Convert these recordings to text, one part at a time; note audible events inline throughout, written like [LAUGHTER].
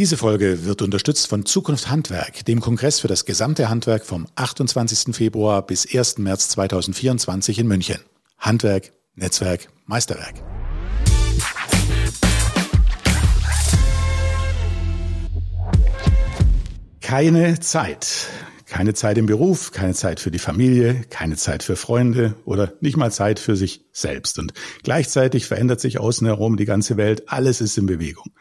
Diese Folge wird unterstützt von Zukunft Handwerk, dem Kongress für das gesamte Handwerk vom 28. Februar bis 1. März 2024 in München. Handwerk, Netzwerk, Meisterwerk. Keine Zeit. Keine Zeit im Beruf, keine Zeit für die Familie, keine Zeit für Freunde oder nicht mal Zeit für sich selbst. Und gleichzeitig verändert sich außen herum die ganze Welt. Alles ist in Bewegung.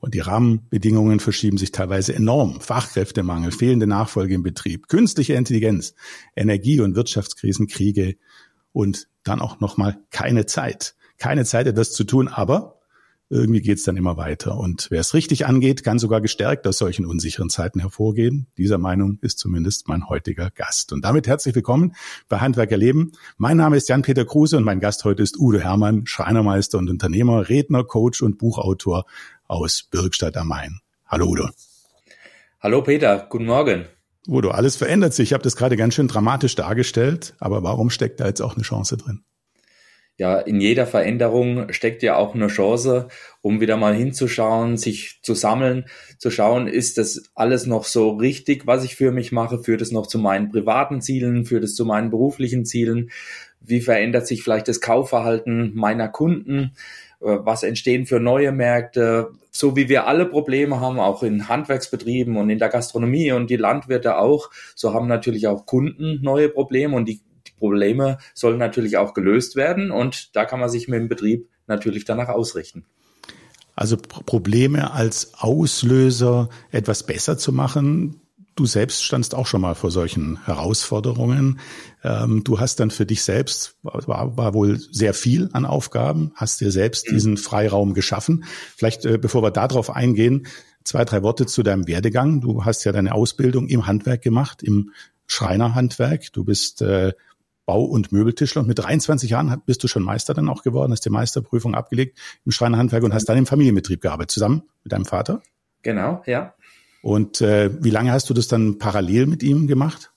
Und die Rahmenbedingungen verschieben sich teilweise enorm. Fachkräftemangel, fehlende Nachfolge im Betrieb, künstliche Intelligenz, Energie- und Wirtschaftskrisen, Kriege und dann auch nochmal keine Zeit. Keine Zeit, etwas zu tun, aber irgendwie geht's dann immer weiter. Und wer es richtig angeht, kann sogar gestärkt aus solchen unsicheren Zeiten hervorgehen. Dieser Meinung ist zumindest mein heutiger Gast. Und damit herzlich willkommen bei Handwerker Leben. Mein Name ist Jan-Peter Kruse und mein Gast heute ist Udo Hermann, Schreinermeister und Unternehmer, Redner, Coach und Buchautor aus Birgstadt am Main. Hallo Udo. Hallo Peter, guten Morgen. Udo, alles verändert sich. Ich habe das gerade ganz schön dramatisch dargestellt, aber warum steckt da jetzt auch eine Chance drin? Ja, in jeder Veränderung steckt ja auch eine Chance, um wieder mal hinzuschauen, sich zu sammeln, zu schauen, ist das alles noch so richtig, was ich für mich mache? Führt es noch zu meinen privaten Zielen? Führt es zu meinen beruflichen Zielen? Wie verändert sich vielleicht das Kaufverhalten meiner Kunden? Äh, was entstehen für neue Märkte? So wie wir alle Probleme haben, auch in Handwerksbetrieben und in der Gastronomie und die Landwirte auch, so haben natürlich auch Kunden neue Probleme und die Probleme sollen natürlich auch gelöst werden und da kann man sich mit dem Betrieb natürlich danach ausrichten. Also Probleme als Auslöser etwas besser zu machen. Du selbst standst auch schon mal vor solchen Herausforderungen. Ähm, du hast dann für dich selbst, war, war wohl sehr viel an Aufgaben, hast dir selbst mhm. diesen Freiraum geschaffen. Vielleicht, äh, bevor wir darauf eingehen, zwei, drei Worte zu deinem Werdegang. Du hast ja deine Ausbildung im Handwerk gemacht, im Schreinerhandwerk. Du bist äh, Bau- und Möbeltischler. Und mit 23 Jahren bist du schon Meister dann auch geworden, hast die Meisterprüfung abgelegt im Schreinerhandwerk und hast dann im Familienbetrieb gearbeitet, zusammen mit deinem Vater. Genau, ja. Und äh, wie lange hast du das dann parallel mit ihm gemacht?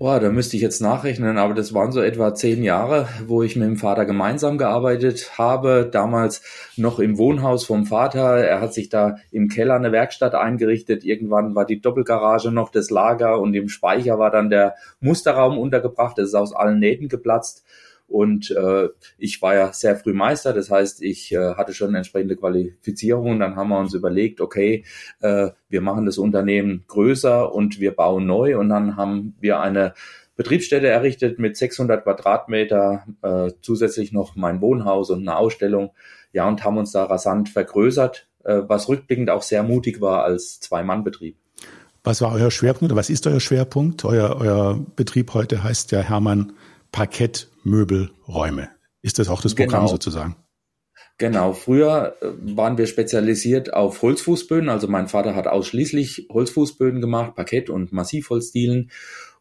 Boah, da müsste ich jetzt nachrechnen, aber das waren so etwa zehn Jahre, wo ich mit dem Vater gemeinsam gearbeitet habe. Damals noch im Wohnhaus vom Vater. Er hat sich da im Keller eine Werkstatt eingerichtet. Irgendwann war die Doppelgarage noch das Lager und im Speicher war dann der Musterraum untergebracht. Das ist aus allen Nähten geplatzt. Und äh, ich war ja sehr früh Meister, das heißt, ich äh, hatte schon entsprechende Qualifizierung. Und dann haben wir uns überlegt, okay, äh, wir machen das Unternehmen größer und wir bauen neu. Und dann haben wir eine Betriebsstätte errichtet mit 600 Quadratmeter, äh, zusätzlich noch mein Wohnhaus und eine Ausstellung. Ja, und haben uns da rasant vergrößert, äh, was rückblickend auch sehr mutig war als Zwei-Mann-Betrieb. Was war euer Schwerpunkt oder was ist euer Schwerpunkt? Euer, euer Betrieb heute heißt ja Hermann Parkettmöbelräume. Ist das auch das Programm genau. sozusagen? Genau, früher äh, waren wir spezialisiert auf Holzfußböden. Also mein Vater hat ausschließlich Holzfußböden gemacht, Parkett und Massivholzdielen.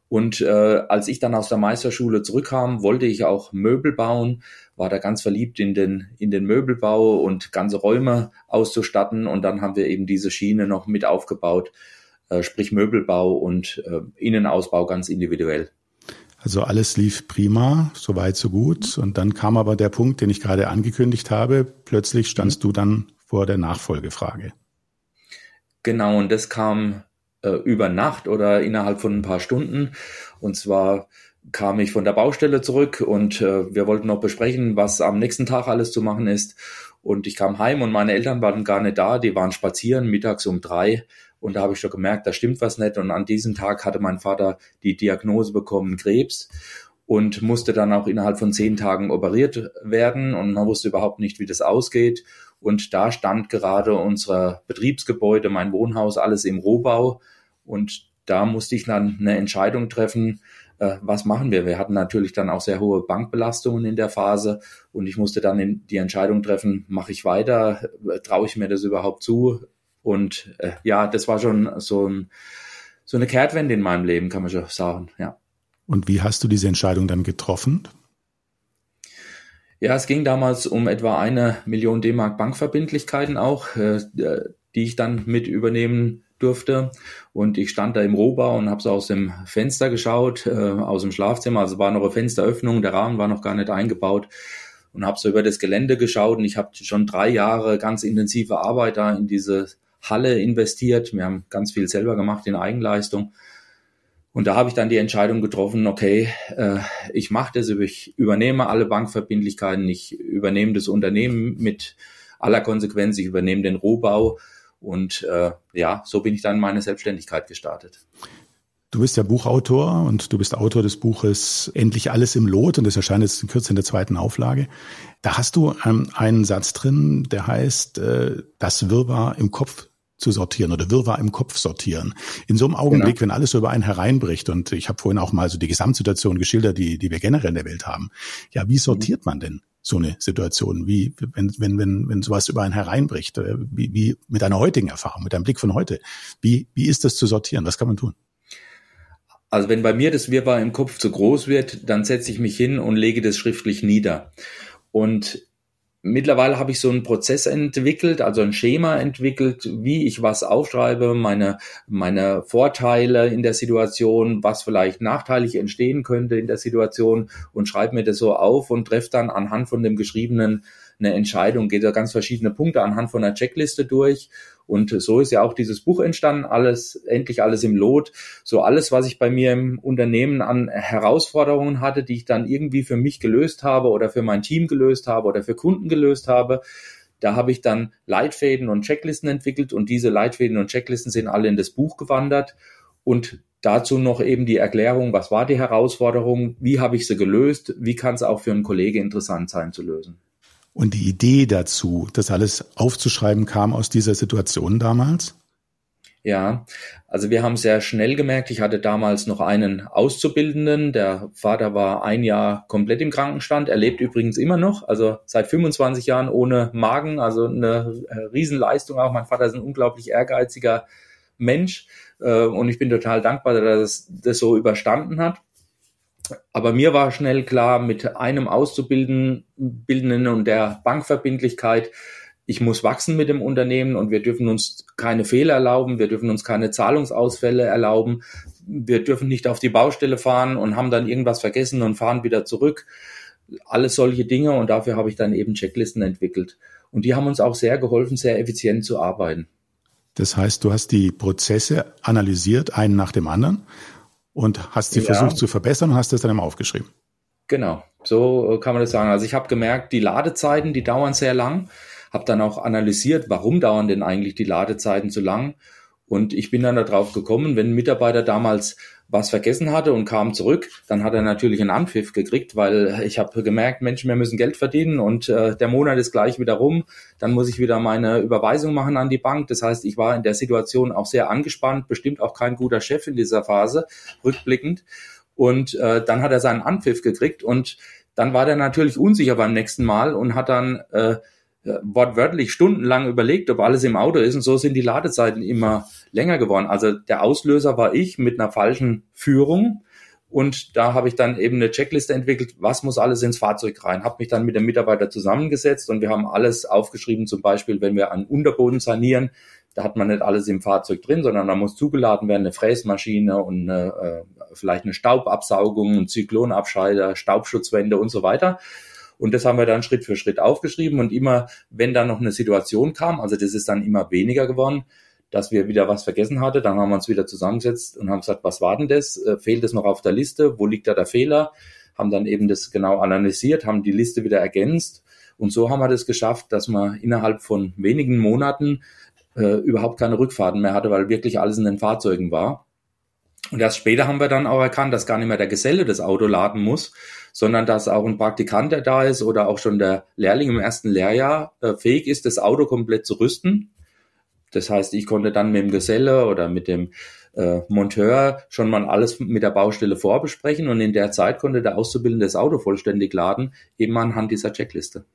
Und äh, als ich dann aus der Meisterschule zurückkam, wollte ich auch Möbel bauen, war da ganz verliebt in den, in den Möbelbau und ganze Räume auszustatten. Und dann haben wir eben diese Schiene noch mit aufgebaut, äh, sprich Möbelbau und äh, Innenausbau ganz individuell. Also alles lief prima, so weit, so gut. Und dann kam aber der Punkt, den ich gerade angekündigt habe. Plötzlich standst mhm. du dann vor der Nachfolgefrage. Genau, und das kam äh, über Nacht oder innerhalb von ein paar Stunden. Und zwar kam ich von der Baustelle zurück und äh, wir wollten noch besprechen, was am nächsten Tag alles zu machen ist. Und ich kam heim und meine Eltern waren gar nicht da, die waren spazieren mittags um drei und da habe ich schon gemerkt, da stimmt was nicht. Und an diesem Tag hatte mein Vater die Diagnose bekommen, Krebs und musste dann auch innerhalb von zehn Tagen operiert werden und man wusste überhaupt nicht, wie das ausgeht. Und da stand gerade unser Betriebsgebäude, mein Wohnhaus, alles im Rohbau und da musste ich dann eine Entscheidung treffen, äh, was machen wir? Wir hatten natürlich dann auch sehr hohe Bankbelastungen in der Phase und ich musste dann die Entscheidung treffen, mache ich weiter, traue ich mir das überhaupt zu, und äh, ja, das war schon so, ein, so eine Kehrtwende in meinem Leben, kann man schon sagen, ja. Und wie hast du diese Entscheidung dann getroffen? Ja, es ging damals um etwa eine Million D-Mark Bankverbindlichkeiten auch, äh, die ich dann mit übernehmen durfte. Und ich stand da im Rohbau und habe so aus dem Fenster geschaut, äh, aus dem Schlafzimmer. Also war noch eine Fensteröffnung, der Rahmen war noch gar nicht eingebaut und habe so über das Gelände geschaut. Und ich habe schon drei Jahre ganz intensive Arbeit da in diese Halle investiert. Wir haben ganz viel selber gemacht in Eigenleistung. Und da habe ich dann die Entscheidung getroffen, okay, äh, ich mache das, ich übernehme alle Bankverbindlichkeiten, ich übernehme das Unternehmen mit aller Konsequenz, ich übernehme den Rohbau und äh, ja, so bin ich dann in meine Selbstständigkeit gestartet. Du bist ja Buchautor und du bist Autor des Buches Endlich alles im Lot und das erscheint jetzt in Kürze in der zweiten Auflage. Da hast du ähm, einen Satz drin, der heißt, äh, das Wirrwarr im Kopf zu sortieren oder Wirrwarr im Kopf sortieren. In so einem Augenblick, genau. wenn alles so über einen hereinbricht und ich habe vorhin auch mal so die Gesamtsituation geschildert, die, die wir generell in der Welt haben. Ja, wie sortiert mhm. man denn so eine Situation? Wie, wenn, wenn, wenn, wenn sowas über einen hereinbricht, äh, wie, wie mit deiner heutigen Erfahrung, mit deinem Blick von heute, wie, wie ist das zu sortieren? Was kann man tun? Also wenn bei mir das Wirrwarr im Kopf zu groß wird, dann setze ich mich hin und lege das schriftlich nieder. Und mittlerweile habe ich so einen Prozess entwickelt, also ein Schema entwickelt, wie ich was aufschreibe, meine, meine Vorteile in der Situation, was vielleicht nachteilig entstehen könnte in der Situation und schreibe mir das so auf und treffe dann anhand von dem geschriebenen eine Entscheidung, geht da ganz verschiedene Punkte anhand von einer Checkliste durch. Und so ist ja auch dieses Buch entstanden, alles, endlich alles im Lot. So alles, was ich bei mir im Unternehmen an Herausforderungen hatte, die ich dann irgendwie für mich gelöst habe oder für mein Team gelöst habe oder für Kunden gelöst habe. Da habe ich dann Leitfäden und Checklisten entwickelt und diese Leitfäden und Checklisten sind alle in das Buch gewandert und dazu noch eben die Erklärung, was war die Herausforderung, wie habe ich sie gelöst, wie kann es auch für einen Kollege interessant sein zu lösen. Und die Idee dazu, das alles aufzuschreiben, kam aus dieser Situation damals? Ja, also wir haben sehr schnell gemerkt, ich hatte damals noch einen Auszubildenden, der Vater war ein Jahr komplett im Krankenstand, er lebt übrigens immer noch, also seit 25 Jahren ohne Magen, also eine äh, Riesenleistung auch. Mein Vater ist ein unglaublich ehrgeiziger Mensch äh, und ich bin total dankbar, dass er das, das so überstanden hat. Aber mir war schnell klar, mit einem Auszubildenden und der Bankverbindlichkeit, ich muss wachsen mit dem Unternehmen und wir dürfen uns keine Fehler erlauben, wir dürfen uns keine Zahlungsausfälle erlauben, wir dürfen nicht auf die Baustelle fahren und haben dann irgendwas vergessen und fahren wieder zurück. Alles solche Dinge und dafür habe ich dann eben Checklisten entwickelt. Und die haben uns auch sehr geholfen, sehr effizient zu arbeiten. Das heißt, du hast die Prozesse analysiert, einen nach dem anderen und hast sie ja. versucht zu verbessern und hast das dann immer aufgeschrieben. Genau, so äh, kann man das sagen. Also ich habe gemerkt, die Ladezeiten, die dauern sehr lang. Habe dann auch analysiert, warum dauern denn eigentlich die Ladezeiten so lang. Und ich bin dann darauf gekommen, wenn ein Mitarbeiter damals was vergessen hatte und kam zurück, dann hat er natürlich einen Anpfiff gekriegt, weil ich habe gemerkt, Mensch, wir müssen Geld verdienen und äh, der Monat ist gleich wieder rum. Dann muss ich wieder meine Überweisung machen an die Bank. Das heißt, ich war in der Situation auch sehr angespannt, bestimmt auch kein guter Chef in dieser Phase, rückblickend. Und äh, dann hat er seinen Anpfiff gekriegt und dann war der natürlich unsicher beim nächsten Mal und hat dann äh, wortwörtlich stundenlang überlegt, ob alles im Auto ist und so sind die Ladezeiten immer länger geworden. Also der Auslöser war ich mit einer falschen Führung und da habe ich dann eben eine Checkliste entwickelt, was muss alles ins Fahrzeug rein. Habe mich dann mit dem Mitarbeiter zusammengesetzt und wir haben alles aufgeschrieben, zum Beispiel, wenn wir einen Unterboden sanieren, da hat man nicht alles im Fahrzeug drin, sondern da muss zugeladen werden, eine Fräsmaschine und eine, äh, vielleicht eine Staubabsaugung, Zyklonabscheider, Staubschutzwände und so weiter. Und das haben wir dann Schritt für Schritt aufgeschrieben. Und immer, wenn dann noch eine Situation kam, also das ist dann immer weniger geworden, dass wir wieder was vergessen hatten, dann haben wir uns wieder zusammengesetzt und haben gesagt, was war denn das? Äh, fehlt es noch auf der Liste? Wo liegt da der Fehler? Haben dann eben das genau analysiert, haben die Liste wieder ergänzt. Und so haben wir das geschafft, dass man innerhalb von wenigen Monaten äh, überhaupt keine Rückfahrten mehr hatte, weil wirklich alles in den Fahrzeugen war. Und erst später haben wir dann auch erkannt, dass gar nicht mehr der Geselle das Auto laden muss, sondern dass auch ein Praktikant, der da ist oder auch schon der Lehrling im ersten Lehrjahr äh, fähig ist, das Auto komplett zu rüsten. Das heißt, ich konnte dann mit dem Geselle oder mit dem äh, Monteur schon mal alles mit der Baustelle vorbesprechen und in der Zeit konnte der Auszubildende das Auto vollständig laden, eben anhand dieser Checkliste.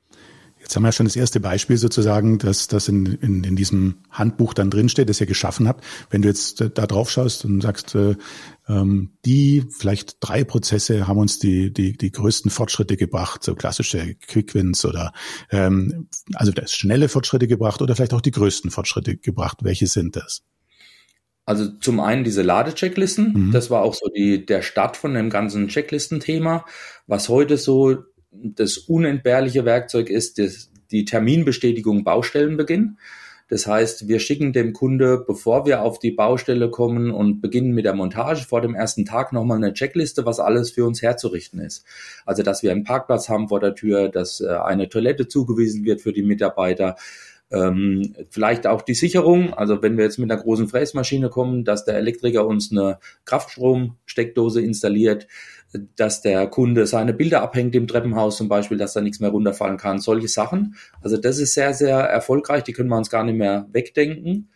Jetzt haben wir schon das erste Beispiel sozusagen, dass das in, in, in diesem Handbuch dann drinsteht, das ihr geschaffen habt. Wenn du jetzt da drauf schaust und sagst, äh, ähm, die vielleicht drei Prozesse haben uns die, die, die größten Fortschritte gebracht, so klassische Quickwins oder ähm, also das schnelle Fortschritte gebracht oder vielleicht auch die größten Fortschritte gebracht. Welche sind das? Also zum einen diese Ladechecklisten, mhm. das war auch so die, der Start von dem ganzen Checklistenthema. Was heute so das unentbehrliche Werkzeug ist, das, die Terminbestätigung Baustellenbeginn. Das heißt, wir schicken dem Kunde, bevor wir auf die Baustelle kommen und beginnen mit der Montage, vor dem ersten Tag nochmal eine Checkliste, was alles für uns herzurichten ist. Also, dass wir einen Parkplatz haben vor der Tür, dass äh, eine Toilette zugewiesen wird für die Mitarbeiter, ähm, vielleicht auch die Sicherung, also wenn wir jetzt mit einer großen Fräsmaschine kommen, dass der Elektriker uns eine Kraftstromsteckdose installiert, dass der Kunde seine Bilder abhängt im Treppenhaus zum Beispiel, dass da nichts mehr runterfallen kann, solche Sachen. Also das ist sehr, sehr erfolgreich, die können wir uns gar nicht mehr wegdenken.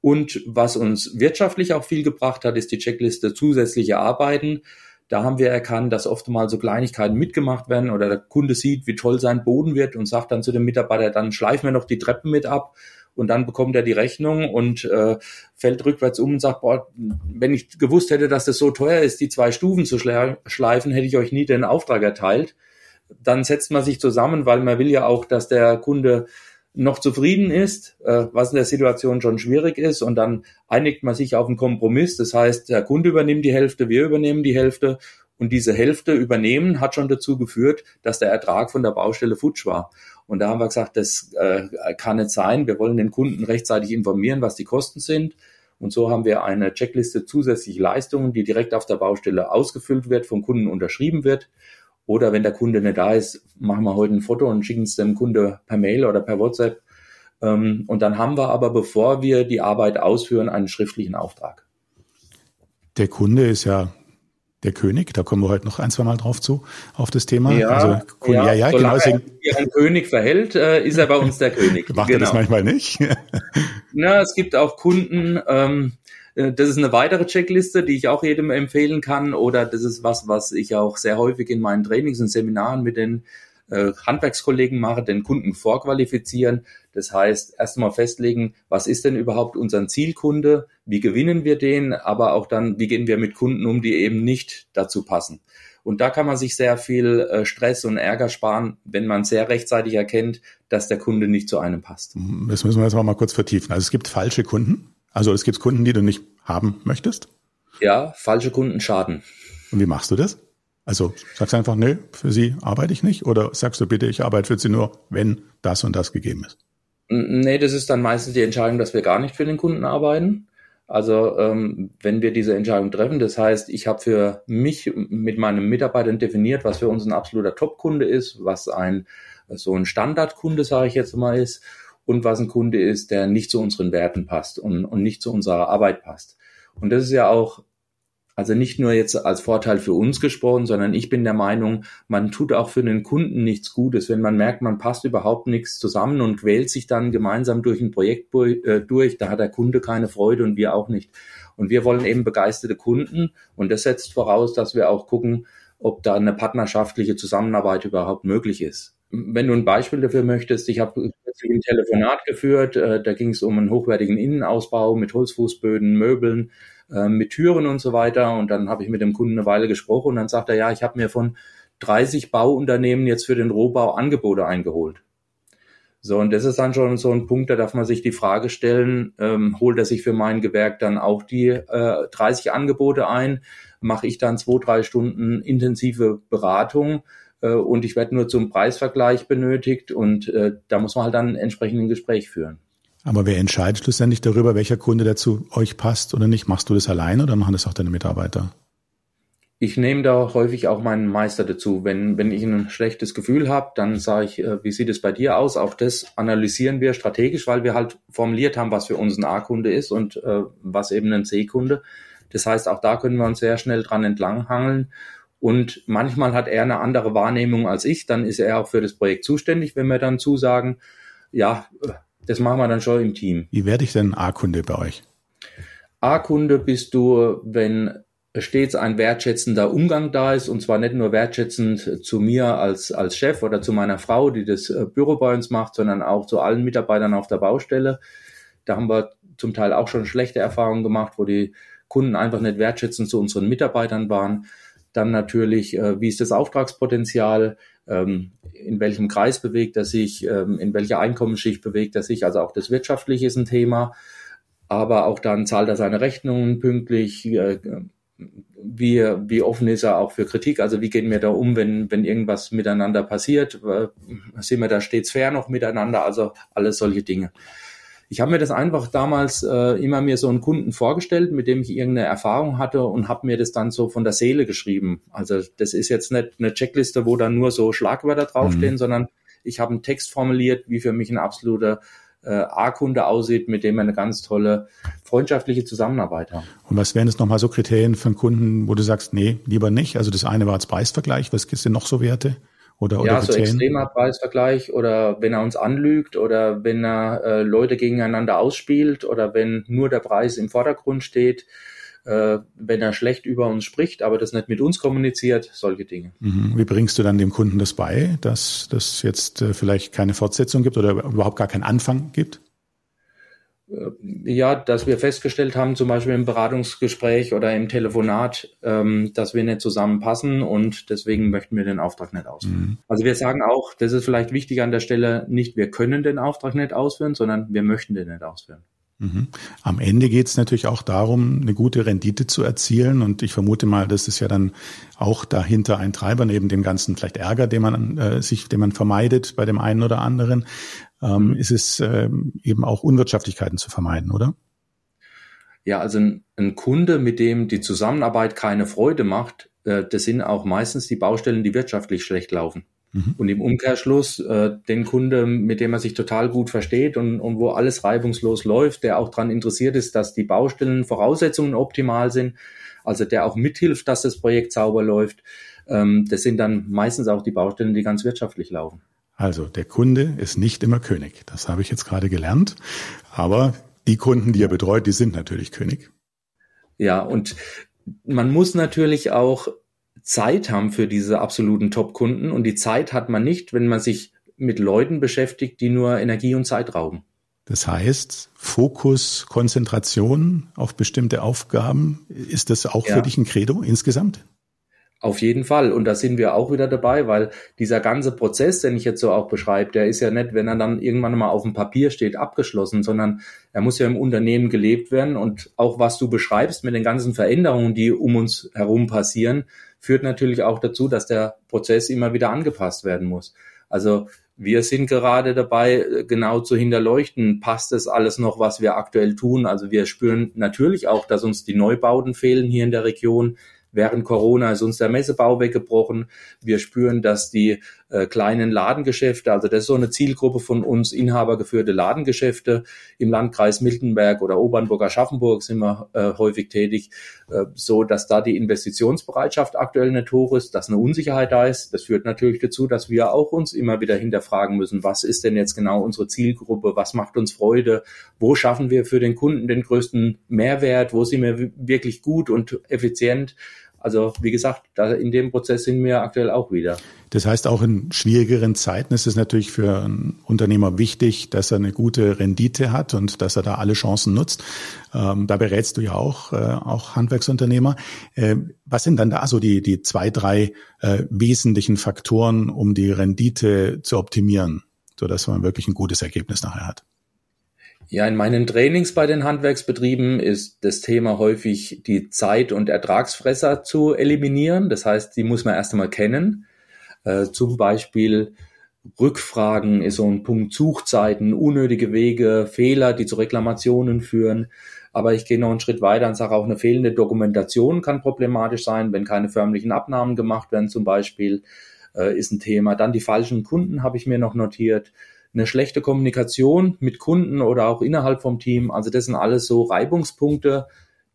Und was uns wirtschaftlich auch viel gebracht hat, ist die Checkliste zusätzliche Arbeiten. Da haben wir erkannt, dass oft mal so Kleinigkeiten mitgemacht werden oder der Kunde sieht, wie toll sein Boden wird und sagt dann zu dem Mitarbeiter, dann schleifen wir noch die Treppen mit ab und dann bekommt er die Rechnung und äh, fällt rückwärts um und sagt, boah, wenn ich gewusst hätte, dass das so teuer ist, die zwei Stufen zu schleifen, hätte ich euch nie den Auftrag erteilt. Dann setzt man sich zusammen, weil man will ja auch, dass der Kunde noch zufrieden ist, äh, was in der Situation schon schwierig ist, und dann einigt man sich auf einen Kompromiss. Das heißt, der Kunde übernimmt die Hälfte, wir übernehmen die Hälfte und diese Hälfte übernehmen hat schon dazu geführt, dass der Ertrag von der Baustelle futsch war. Und da haben wir gesagt, das äh, kann nicht sein. Wir wollen den Kunden rechtzeitig informieren, was die Kosten sind. Und so haben wir eine Checkliste zusätzliche Leistungen, die direkt auf der Baustelle ausgefüllt wird, vom Kunden unterschrieben wird. Oder wenn der Kunde nicht da ist, machen wir heute ein Foto und schicken es dem Kunde per Mail oder per WhatsApp. Ähm, und dann haben wir aber, bevor wir die Arbeit ausführen, einen schriftlichen Auftrag. Der Kunde ist ja der König, da kommen wir heute noch ein, zwei Mal drauf zu, auf das Thema. Ja, also, Kunde, ja, ja, genau. Er wie ein König verhält, äh, ist er bei uns der König. [LAUGHS] Macht genau. er das genau. manchmal nicht? [LAUGHS] Na, es gibt auch Kunden, ähm, äh, das ist eine weitere Checkliste, die ich auch jedem empfehlen kann. Oder das ist was, was ich auch sehr häufig in meinen Trainings und Seminaren mit den äh, Handwerkskollegen mache, den Kunden vorqualifizieren. Das heißt, erstmal festlegen, was ist denn überhaupt unser Zielkunde? Wie gewinnen wir den? Aber auch dann, wie gehen wir mit Kunden um, die eben nicht dazu passen? Und da kann man sich sehr viel äh, Stress und Ärger sparen, wenn man sehr rechtzeitig erkennt, dass der Kunde nicht zu einem passt. Das müssen wir jetzt mal kurz vertiefen. Also es gibt falsche Kunden. Also es gibt Kunden, die du nicht haben möchtest? Ja, falsche Kunden schaden. Und wie machst du das? Also sagst einfach, nee, für sie arbeite ich nicht? Oder sagst du bitte, ich arbeite für sie nur, wenn das und das gegeben ist? Nee, das ist dann meistens die Entscheidung, dass wir gar nicht für den Kunden arbeiten. Also ähm, wenn wir diese Entscheidung treffen, das heißt, ich habe für mich mit meinen Mitarbeitern definiert, was für uns ein absoluter Top-Kunde ist, was ein so ein Standardkunde, sage ich jetzt mal, ist und was ein Kunde ist, der nicht zu unseren Werten passt und, und nicht zu unserer Arbeit passt. Und das ist ja auch, also nicht nur jetzt als Vorteil für uns gesprochen, sondern ich bin der Meinung, man tut auch für den Kunden nichts Gutes, wenn man merkt, man passt überhaupt nichts zusammen und quält sich dann gemeinsam durch ein Projekt äh, durch, da hat der Kunde keine Freude und wir auch nicht. Und wir wollen eben begeisterte Kunden und das setzt voraus, dass wir auch gucken, ob da eine partnerschaftliche Zusammenarbeit überhaupt möglich ist. Wenn du ein Beispiel dafür möchtest, ich habe ein Telefonat geführt, äh, da ging es um einen hochwertigen Innenausbau mit Holzfußböden, Möbeln, äh, mit Türen und so weiter. Und dann habe ich mit dem Kunden eine Weile gesprochen und dann sagt er, ja, ich habe mir von 30 Bauunternehmen jetzt für den Rohbau Angebote eingeholt. So, und das ist dann schon so ein Punkt, da darf man sich die Frage stellen, ähm, holt er sich für mein Gewerk dann auch die äh, 30 Angebote ein? Mache ich dann zwei, drei Stunden intensive Beratung? äh, und ich werde nur zum Preisvergleich benötigt und äh, da muss man halt dann entsprechend ein Gespräch führen. Aber wer entscheidet schlussendlich darüber, welcher Kunde der zu euch passt oder nicht? Machst du das alleine oder machen das auch deine Mitarbeiter? Ich nehme da häufig auch meinen Meister dazu. Wenn, wenn ich ein schlechtes Gefühl habe, dann sage ich, äh, wie sieht es bei dir aus? Auch das analysieren wir strategisch, weil wir halt formuliert haben, was für uns ein A-Kunde ist und äh, was eben ein C-Kunde. Das heißt, auch da können wir uns sehr schnell dran entlanghangeln und manchmal hat er eine andere Wahrnehmung als ich. Dann ist er auch für das Projekt zuständig, wenn wir dann zusagen, ja, das machen wir dann schon im Team. Wie werde ich denn A-Kunde bei euch? A-Kunde bist du, wenn stets ein wertschätzender Umgang da ist und zwar nicht nur wertschätzend zu mir als, als Chef oder zu meiner Frau, die das äh, Büro bei uns macht, sondern auch zu allen Mitarbeitern auf der Baustelle. Da haben wir zum Teil auch schon schlechte Erfahrungen gemacht, wo die Kunden einfach nicht wertschätzend zu unseren Mitarbeitern waren. Dann natürlich, äh, wie ist das Auftragspotenzial? Ähm, in welchem Kreis bewegt er sich? Ähm, in welcher Einkommensschicht bewegt er sich? Also auch das Wirtschaftliche ist ein Thema. Aber auch dann zahlt er seine Rechnungen pünktlich. Äh, wie, wie offen ist er auch für Kritik? Also wie gehen wir da um, wenn, wenn irgendwas miteinander passiert? Äh, sind wir da stets fair noch miteinander? Also alles solche Dinge. Ich habe mir das einfach damals äh, immer mir so einen Kunden vorgestellt, mit dem ich irgendeine Erfahrung hatte und habe mir das dann so von der Seele geschrieben. Also das ist jetzt nicht eine Checkliste, wo dann nur so Schlagwörter draufstehen, mhm. sondern ich habe einen Text formuliert, wie für mich ein absoluter äh, A-Kunde aussieht, mit dem wir eine ganz tolle freundschaftliche Zusammenarbeit haben. Und was wären jetzt nochmal so Kriterien für einen Kunden, wo du sagst, nee, lieber nicht? Also das eine war als Preisvergleich, was gibt es denn noch so Werte? Oder, oder ja, so extremer Preisvergleich oder wenn er uns anlügt oder wenn er äh, Leute gegeneinander ausspielt oder wenn nur der Preis im Vordergrund steht, äh, wenn er schlecht über uns spricht, aber das nicht mit uns kommuniziert, solche Dinge. Mhm. Wie bringst du dann dem Kunden das bei, dass das jetzt äh, vielleicht keine Fortsetzung gibt oder überhaupt gar keinen Anfang gibt? Äh, ja, dass wir festgestellt haben, zum Beispiel im Beratungsgespräch oder im Telefonat, ähm, dass wir nicht zusammenpassen und deswegen möchten wir den Auftrag nicht ausführen. Mhm. Also wir sagen auch, das ist vielleicht wichtig an der Stelle, nicht wir können den Auftrag nicht ausführen, sondern wir möchten den nicht ausführen. Mhm. Am Ende geht es natürlich auch darum, eine gute Rendite zu erzielen. Und ich vermute mal, das ist ja dann auch dahinter ein Treiber neben dem ganzen vielleicht Ärger, den man äh, sich, den man vermeidet bei dem einen oder anderen, ähm, ist es ähm, eben auch Unwirtschaftlichkeiten zu vermeiden, oder? Ja, also ein, ein, Kunde, mit dem die Zusammenarbeit keine Freude macht, äh, das sind auch meistens die Baustellen, die wirtschaftlich schlecht laufen. Mhm. Und im Umkehrschluss äh, den Kunde, mit dem er sich total gut versteht und, und wo alles reibungslos läuft, der auch daran interessiert ist, dass die Baustellen Voraussetzungen optimal sind, also der auch mithilft, dass das Projekt sauber läuft. Ähm, das sind dann meistens auch die Baustellen, die ganz wirtschaftlich laufen. Also der Kunde ist nicht immer König. Das habe ich jetzt gerade gelernt. Aber die Kunden, die er betreut, die sind natürlich König. Ja, und man muss natürlich auch Zeit haben für diese absoluten Top-Kunden. Und die Zeit hat man nicht, wenn man sich mit Leuten beschäftigt, die nur Energie und Zeit rauben. Das heißt, Fokus, Konzentration auf bestimmte Aufgaben, ist das auch ja. für dich ein Credo insgesamt? Auf jeden Fall. Und da sind wir auch wieder dabei, weil dieser ganze Prozess, den ich jetzt so auch beschreibe, der ist ja nicht, wenn er dann irgendwann mal auf dem Papier steht, abgeschlossen, sondern er muss ja im Unternehmen gelebt werden. Und auch was du beschreibst mit den ganzen Veränderungen, die um uns herum passieren, führt natürlich auch dazu, dass der Prozess immer wieder angepasst werden muss. Also wir sind gerade dabei, genau zu hinterleuchten, passt es alles noch, was wir aktuell tun. Also wir spüren natürlich auch, dass uns die Neubauten fehlen hier in der Region. Während Corona ist uns der Messebau weggebrochen. Wir spüren, dass die äh, kleinen Ladengeschäfte, also das ist so eine Zielgruppe von uns, inhabergeführte Ladengeschäfte im Landkreis Miltenberg oder Obernburg Aschaffenburg sind wir äh, häufig tätig, äh, so dass da die Investitionsbereitschaft aktuell nicht hoch ist, dass eine Unsicherheit da ist. Das führt natürlich dazu, dass wir auch uns immer wieder hinterfragen müssen, was ist denn jetzt genau unsere Zielgruppe, was macht uns Freude, wo schaffen wir für den Kunden den größten Mehrwert, wo sind wir wirklich gut und effizient also wie gesagt, da in dem Prozess sind wir aktuell auch wieder. Das heißt, auch in schwierigeren Zeiten ist es natürlich für einen Unternehmer wichtig, dass er eine gute Rendite hat und dass er da alle Chancen nutzt. Ähm, da berätst du ja auch, äh, auch Handwerksunternehmer. Äh, was sind dann da so die, die zwei, drei äh, wesentlichen Faktoren, um die Rendite zu optimieren, sodass man wirklich ein gutes Ergebnis nachher hat? Ja, in meinen Trainings bei den Handwerksbetrieben ist das Thema häufig die Zeit- und Ertragsfresser zu eliminieren. Das heißt, die muss man erst einmal kennen. Äh, zum Beispiel Rückfragen ist so ein Punkt, Suchzeiten, unnötige Wege, Fehler, die zu Reklamationen führen. Aber ich gehe noch einen Schritt weiter und sage auch, eine fehlende Dokumentation kann problematisch sein, wenn keine förmlichen Abnahmen gemacht werden zum Beispiel, äh, ist ein Thema. Dann die falschen Kunden habe ich mir noch notiert eine schlechte Kommunikation mit Kunden oder auch innerhalb vom Team. Also das sind alles so Reibungspunkte,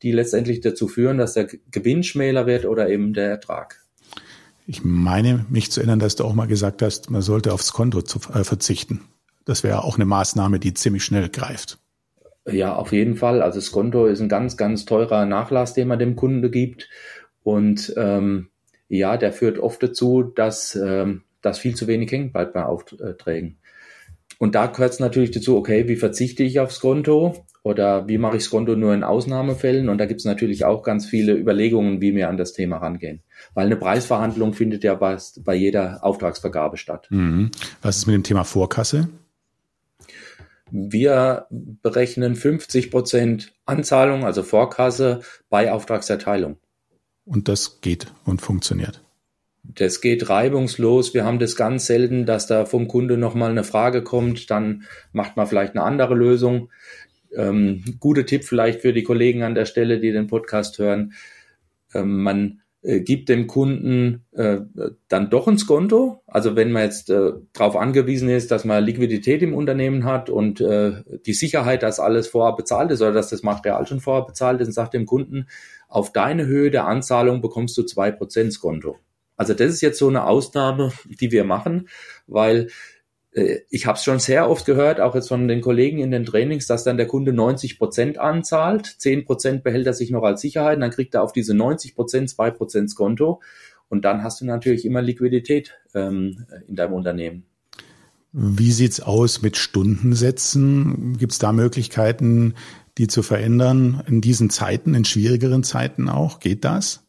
die letztendlich dazu führen, dass der Gewinn schmäler wird oder eben der Ertrag. Ich meine, mich zu erinnern, dass du auch mal gesagt hast, man sollte aufs Konto zu, äh, verzichten. Das wäre auch eine Maßnahme, die ziemlich schnell greift. Ja, auf jeden Fall. Also das Konto ist ein ganz, ganz teurer Nachlass, den man dem Kunde gibt. Und ähm, ja, der führt oft dazu, dass, ähm, dass viel zu wenig hängt bleibt bei Aufträgen. Und da gehört es natürlich dazu, okay, wie verzichte ich aufs Konto oder wie mache ich das Konto nur in Ausnahmefällen? Und da gibt es natürlich auch ganz viele Überlegungen, wie wir an das Thema rangehen. Weil eine Preisverhandlung findet ja bei, bei jeder Auftragsvergabe statt. Mhm. Was ist mit dem Thema Vorkasse? Wir berechnen 50 Prozent Anzahlung, also Vorkasse, bei Auftragserteilung. Und das geht und funktioniert. Das geht reibungslos. Wir haben das ganz selten, dass da vom Kunde nochmal eine Frage kommt. Dann macht man vielleicht eine andere Lösung. Ähm, guter Tipp vielleicht für die Kollegen an der Stelle, die den Podcast hören. Ähm, man äh, gibt dem Kunden äh, dann doch ein Skonto. Also wenn man jetzt äh, darauf angewiesen ist, dass man Liquidität im Unternehmen hat und äh, die Sicherheit, dass alles vorher bezahlt ist oder dass das Material schon vorher bezahlt ist, und sagt dem Kunden, auf deine Höhe der Anzahlung bekommst du zwei Prozent Skonto. Also das ist jetzt so eine Ausnahme, die wir machen, weil äh, ich habe es schon sehr oft gehört, auch jetzt von den Kollegen in den Trainings, dass dann der Kunde 90 Prozent anzahlt, 10 Prozent behält er sich noch als Sicherheit, und dann kriegt er auf diese 90 Prozent 2 Prozent Konto und dann hast du natürlich immer Liquidität ähm, in deinem Unternehmen. Wie sieht's aus mit Stundensätzen? Gibt es da Möglichkeiten, die zu verändern in diesen Zeiten, in schwierigeren Zeiten auch? Geht das?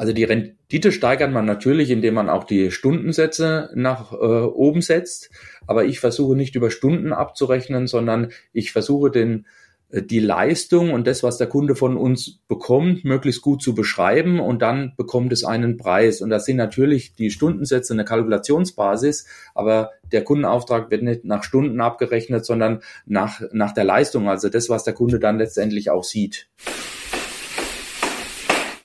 Also die Rendite steigert man natürlich, indem man auch die Stundensätze nach äh, oben setzt. Aber ich versuche nicht über Stunden abzurechnen, sondern ich versuche den äh, die Leistung und das, was der Kunde von uns bekommt, möglichst gut zu beschreiben und dann bekommt es einen Preis. Und das sind natürlich die Stundensätze eine Kalkulationsbasis, aber der Kundenauftrag wird nicht nach Stunden abgerechnet, sondern nach, nach der Leistung, also das, was der Kunde dann letztendlich auch sieht.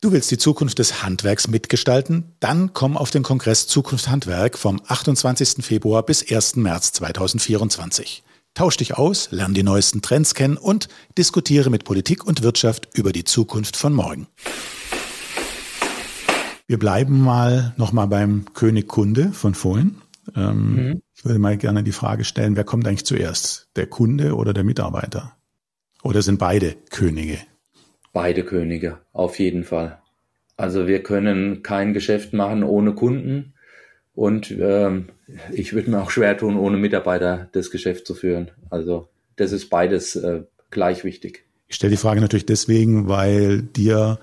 Du willst die Zukunft des Handwerks mitgestalten? Dann komm auf den Kongress Zukunft Handwerk vom 28. Februar bis 1. März 2024. Tausch dich aus, lerne die neuesten Trends kennen und diskutiere mit Politik und Wirtschaft über die Zukunft von morgen. Wir bleiben mal nochmal beim König Kunde von vorhin. Ähm, mhm. Ich würde mal gerne die Frage stellen, wer kommt eigentlich zuerst? Der Kunde oder der Mitarbeiter? Oder sind beide Könige? Beide Könige, auf jeden Fall. Also wir können kein Geschäft machen ohne Kunden und ähm, ich würde mir auch schwer tun, ohne Mitarbeiter das Geschäft zu führen. Also das ist beides äh, gleich wichtig. Ich stelle die Frage natürlich deswegen, weil dir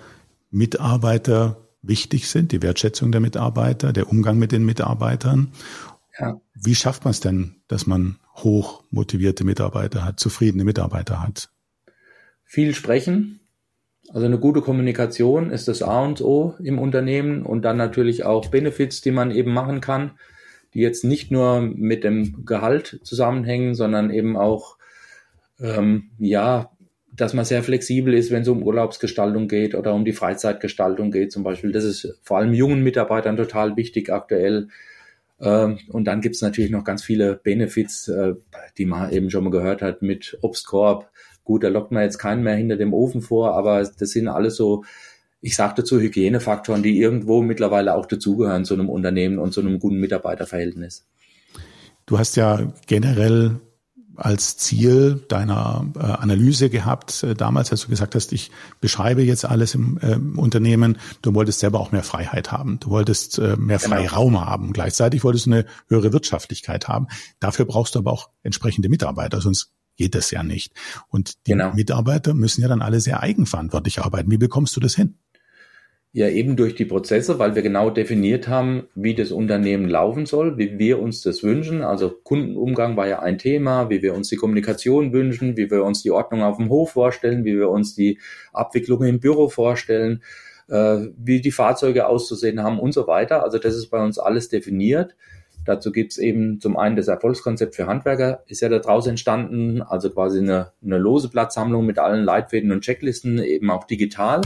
Mitarbeiter wichtig sind, die Wertschätzung der Mitarbeiter, der Umgang mit den Mitarbeitern. Ja. Wie schafft man es denn, dass man hoch motivierte Mitarbeiter hat, zufriedene Mitarbeiter hat? Viel sprechen, also eine gute Kommunikation ist das A und O im Unternehmen und dann natürlich auch Benefits, die man eben machen kann, die jetzt nicht nur mit dem Gehalt zusammenhängen, sondern eben auch, ähm, ja, dass man sehr flexibel ist, wenn es um Urlaubsgestaltung geht oder um die Freizeitgestaltung geht zum Beispiel. Das ist vor allem jungen Mitarbeitern total wichtig aktuell. Ähm, und dann gibt's natürlich noch ganz viele Benefits, äh, die man eben schon mal gehört hat mit Obstkorb, Gut, da lockt man jetzt keinen mehr hinter dem Ofen vor, aber das sind alles so, ich sagte zu Hygienefaktoren, die irgendwo mittlerweile auch dazugehören zu einem Unternehmen und zu einem guten Mitarbeiterverhältnis. Du hast ja generell als Ziel deiner äh, Analyse gehabt, äh, damals, als du gesagt hast, ich beschreibe jetzt alles im äh, Unternehmen, du wolltest selber auch mehr Freiheit haben, du wolltest äh, mehr genau. Freiraum haben, gleichzeitig wolltest du eine höhere Wirtschaftlichkeit haben. Dafür brauchst du aber auch entsprechende Mitarbeiter, sonst geht das ja nicht. Und die genau. Mitarbeiter müssen ja dann alle sehr eigenverantwortlich arbeiten. Wie bekommst du das hin? Ja, eben durch die Prozesse, weil wir genau definiert haben, wie das Unternehmen laufen soll, wie wir uns das wünschen. Also Kundenumgang war ja ein Thema, wie wir uns die Kommunikation wünschen, wie wir uns die Ordnung auf dem Hof vorstellen, wie wir uns die Abwicklung im Büro vorstellen, äh, wie die Fahrzeuge auszusehen haben und so weiter. Also das ist bei uns alles definiert. Dazu gibt's eben zum einen das Erfolgskonzept für Handwerker, ist ja da draußen entstanden, also quasi eine, eine lose Blattsammlung mit allen Leitfäden und Checklisten, eben auch digital.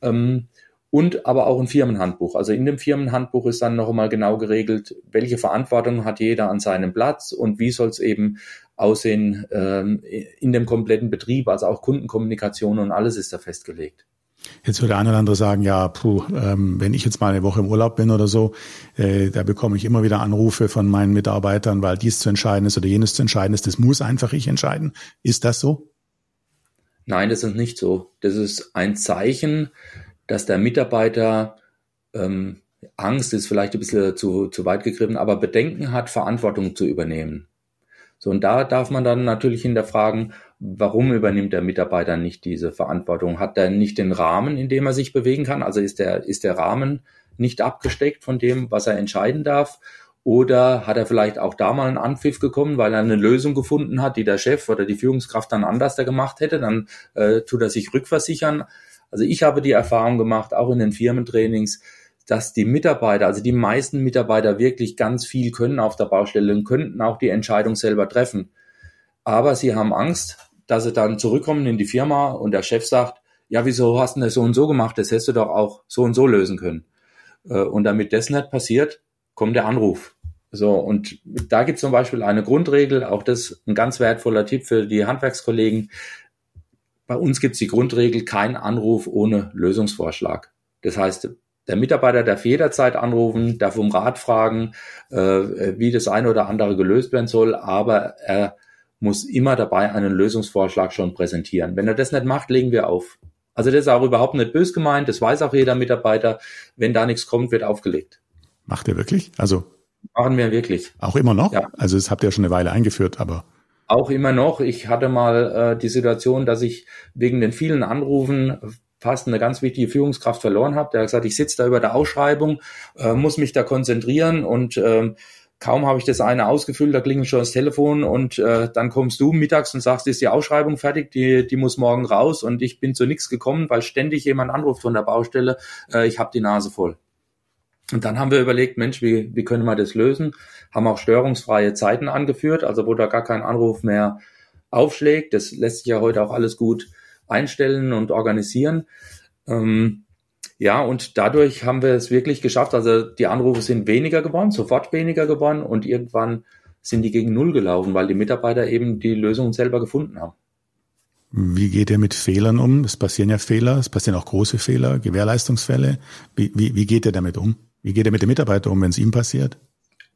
Ähm, und aber auch ein Firmenhandbuch. Also in dem Firmenhandbuch ist dann noch einmal genau geregelt, welche Verantwortung hat jeder an seinem Platz und wie soll es eben aussehen ähm, in dem kompletten Betrieb, also auch Kundenkommunikation und alles ist da festgelegt. Jetzt würde einer oder andere sagen, ja, puh, ähm, wenn ich jetzt mal eine Woche im Urlaub bin oder so, äh, da bekomme ich immer wieder Anrufe von meinen Mitarbeitern, weil dies zu entscheiden ist oder jenes zu entscheiden ist. Das muss einfach ich entscheiden. Ist das so? Nein, das ist nicht so. Das ist ein Zeichen, dass der Mitarbeiter ähm, Angst ist vielleicht ein bisschen zu, zu weit gegriffen, aber Bedenken hat, Verantwortung zu übernehmen. So, und da darf man dann natürlich hinterfragen, warum übernimmt der Mitarbeiter nicht diese Verantwortung? Hat er nicht den Rahmen, in dem er sich bewegen kann? Also ist der, ist der Rahmen nicht abgesteckt von dem, was er entscheiden darf? Oder hat er vielleicht auch da mal einen Anpfiff gekommen, weil er eine Lösung gefunden hat, die der Chef oder die Führungskraft dann anders da gemacht hätte? Dann äh, tut er sich rückversichern. Also ich habe die Erfahrung gemacht, auch in den Firmentrainings, dass die Mitarbeiter, also die meisten Mitarbeiter wirklich ganz viel können auf der Baustelle und könnten auch die Entscheidung selber treffen. Aber sie haben Angst, dass sie dann zurückkommen in die Firma und der Chef sagt, ja, wieso hast du das so und so gemacht? Das hättest du doch auch so und so lösen können. Äh, und damit das nicht passiert, kommt der Anruf. So, und da gibt es zum Beispiel eine Grundregel, auch das ein ganz wertvoller Tipp für die Handwerkskollegen. Bei uns gibt es die Grundregel, kein Anruf ohne Lösungsvorschlag. Das heißt, der Mitarbeiter darf jederzeit anrufen, darf um Rat fragen, äh, wie das eine oder andere gelöst werden soll, aber er muss immer dabei einen Lösungsvorschlag schon präsentieren. Wenn er das nicht macht, legen wir auf. Also das ist auch überhaupt nicht bös gemeint, das weiß auch jeder Mitarbeiter. Wenn da nichts kommt, wird aufgelegt. Macht ihr wirklich? Also machen wir wirklich. Auch immer noch? Ja. Also das habt ihr ja schon eine Weile eingeführt, aber auch immer noch. Ich hatte mal äh, die Situation, dass ich wegen den vielen Anrufen fast eine ganz wichtige Führungskraft verloren habe. Der hat gesagt, ich sitze da über der Ausschreibung, äh, muss mich da konzentrieren und äh, kaum habe ich das eine ausgefüllt, da klingelt schon das Telefon und äh, dann kommst du mittags und sagst, ist die Ausschreibung fertig, die, die muss morgen raus und ich bin zu nichts gekommen, weil ständig jemand anruft von der Baustelle, äh, ich habe die Nase voll. Und dann haben wir überlegt, Mensch, wie, wie können wir das lösen? Haben auch störungsfreie Zeiten angeführt, also wo da gar kein Anruf mehr aufschlägt. Das lässt sich ja heute auch alles gut einstellen und organisieren. Ähm, ja, und dadurch haben wir es wirklich geschafft. Also die Anrufe sind weniger geworden, sofort weniger geworden und irgendwann sind die gegen Null gelaufen, weil die Mitarbeiter eben die Lösungen selber gefunden haben. Wie geht ihr mit Fehlern um? Es passieren ja Fehler, es passieren auch große Fehler, Gewährleistungsfälle. Wie, wie, wie geht ihr damit um? Wie geht ihr mit dem Mitarbeiter um, wenn es ihm passiert?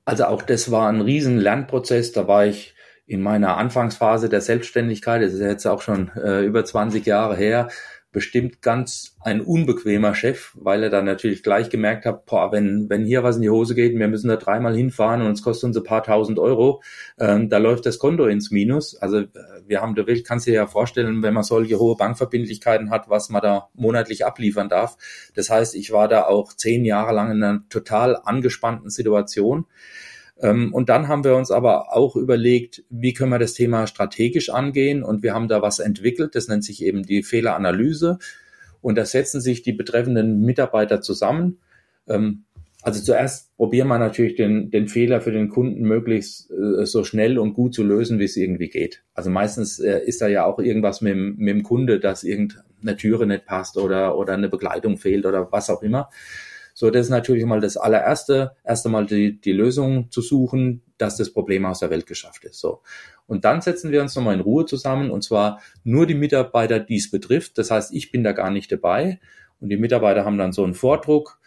Also auch das war ein riesen Lernprozess. Da war ich in meiner Anfangsphase der Selbstständigkeit, das ist jetzt auch schon äh, über 20 Jahre her, bestimmt ganz ein unbequemer Chef, weil er dann natürlich gleich gemerkt hat, boah, wenn, wenn hier was in die Hose geht, wir müssen da dreimal hinfahren und es kostet uns ein paar tausend Euro, ähm, da läuft das Konto ins Minus. Also äh, wir haben, du kannst dir ja vorstellen, wenn man solche hohe Bankverbindlichkeiten hat, was man da monatlich abliefern darf. Das heißt, ich war da auch zehn Jahre lang in einer total angespannten Situation. Ähm, und dann haben wir uns aber auch überlegt, wie können wir das Thema strategisch angehen? Und wir haben da was entwickelt, das nennt sich eben die Fehleranalyse. Und da setzen sich die betreffenden Mitarbeiter zusammen. Ähm, also zuerst probieren wir natürlich den, den Fehler für den Kunden möglichst äh, so schnell und gut zu lösen, wie es irgendwie geht. Also meistens äh, ist da ja auch irgendwas mit dem, mit dem Kunde, dass irgendeine Türe nicht passt oder, oder eine Begleitung fehlt oder was auch immer. So, das ist natürlich mal das allererste, erst einmal die, die Lösung zu suchen, dass das Problem aus der Welt geschafft ist. So. Und dann setzen wir uns nochmal in Ruhe zusammen und zwar nur die Mitarbeiter, die es betrifft. Das heißt, ich bin da gar nicht dabei und die Mitarbeiter haben dann so einen Vordruck.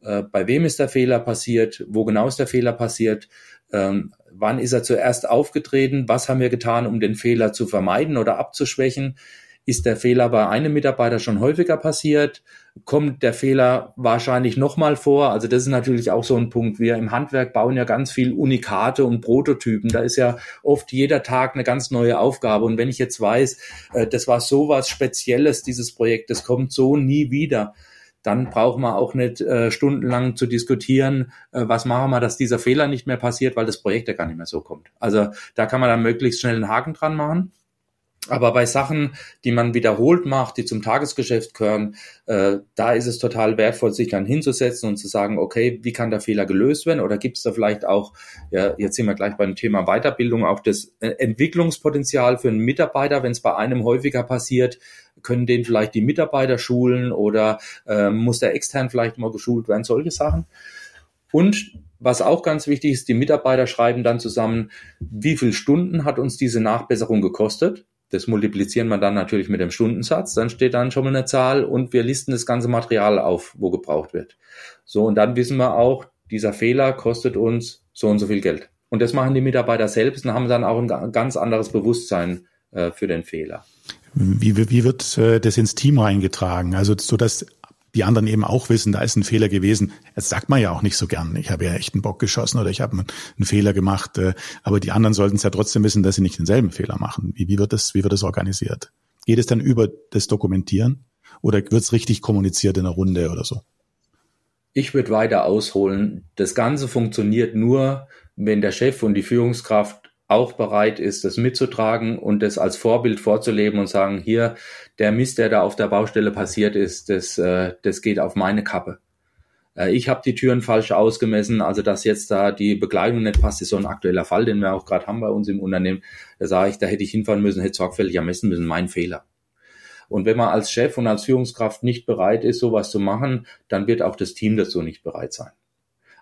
Äh, bei wem ist der Fehler passiert? Wo genau ist der Fehler passiert? Ähm, wann ist er zuerst aufgetreten? Was haben wir getan, um den Fehler zu vermeiden oder abzuschwächen? Ist der Fehler bei einem Mitarbeiter schon häufiger passiert? Kommt der Fehler wahrscheinlich nochmal vor? Also das ist natürlich auch so ein Punkt. Wir im Handwerk bauen ja ganz viel Unikate und Prototypen. Da ist ja oft jeder Tag eine ganz neue Aufgabe. Und wenn ich jetzt weiß, äh, das war so was Spezielles, dieses Projekt, das kommt so nie wieder, dann braucht man auch nicht äh, stundenlang zu diskutieren, äh, was machen wir, dass dieser Fehler nicht mehr passiert, weil das Projekt ja gar nicht mehr so kommt. Also da kann man dann möglichst schnell einen Haken dran machen. Aber bei Sachen, die man wiederholt macht, die zum Tagesgeschäft gehören, äh, da ist es total wertvoll, sich dann hinzusetzen und zu sagen, okay, wie kann der Fehler gelöst werden? Oder gibt es da vielleicht auch, ja, jetzt sind wir gleich beim Thema Weiterbildung, auch das äh, Entwicklungspotenzial für einen Mitarbeiter, wenn es bei einem häufiger passiert, können den vielleicht die Mitarbeiter schulen oder äh, muss der extern vielleicht mal geschult werden, solche Sachen. Und was auch ganz wichtig ist, die Mitarbeiter schreiben dann zusammen, wie viel Stunden hat uns diese Nachbesserung gekostet? Das multiplizieren wir dann natürlich mit dem Stundensatz. Dann steht dann schon mal eine Zahl und wir listen das ganze Material auf, wo gebraucht wird. So, und dann wissen wir auch, dieser Fehler kostet uns so und so viel Geld. Und das machen die Mitarbeiter selbst und haben dann auch ein ganz anderes Bewusstsein äh, für den Fehler. Wie, wie wird äh, das ins Team reingetragen? Also so dass die anderen eben auch wissen, da ist ein Fehler gewesen. Das sagt man ja auch nicht so gern. Ich habe ja echt einen Bock geschossen oder ich habe einen Fehler gemacht. Äh, aber die anderen sollten es ja trotzdem wissen, dass sie nicht denselben Fehler machen. Wie, wie, wird das, wie wird das organisiert? Geht es dann über das Dokumentieren oder wird es richtig kommuniziert in einer Runde oder so? Ich würde weiter ausholen. Das Ganze funktioniert nur, wenn der Chef und die Führungskraft auch bereit ist, das mitzutragen und das als Vorbild vorzuleben und sagen, hier, der Mist, der da auf der Baustelle passiert ist, das, äh, das geht auf meine Kappe. äh, ich habe die Türen falsch ausgemessen, also dass jetzt da die Bekleidung nicht passt, ist so ein aktueller Fall, den wir auch gerade haben bei uns im Unternehmen. Da sage ich, da hätte ich hinfahren müssen, hätte sorgfältig ermessen müssen, mein Fehler. Und wenn man als Chef und als Führungskraft nicht bereit ist, sowas zu machen, dann wird auch das Team dazu nicht bereit sein.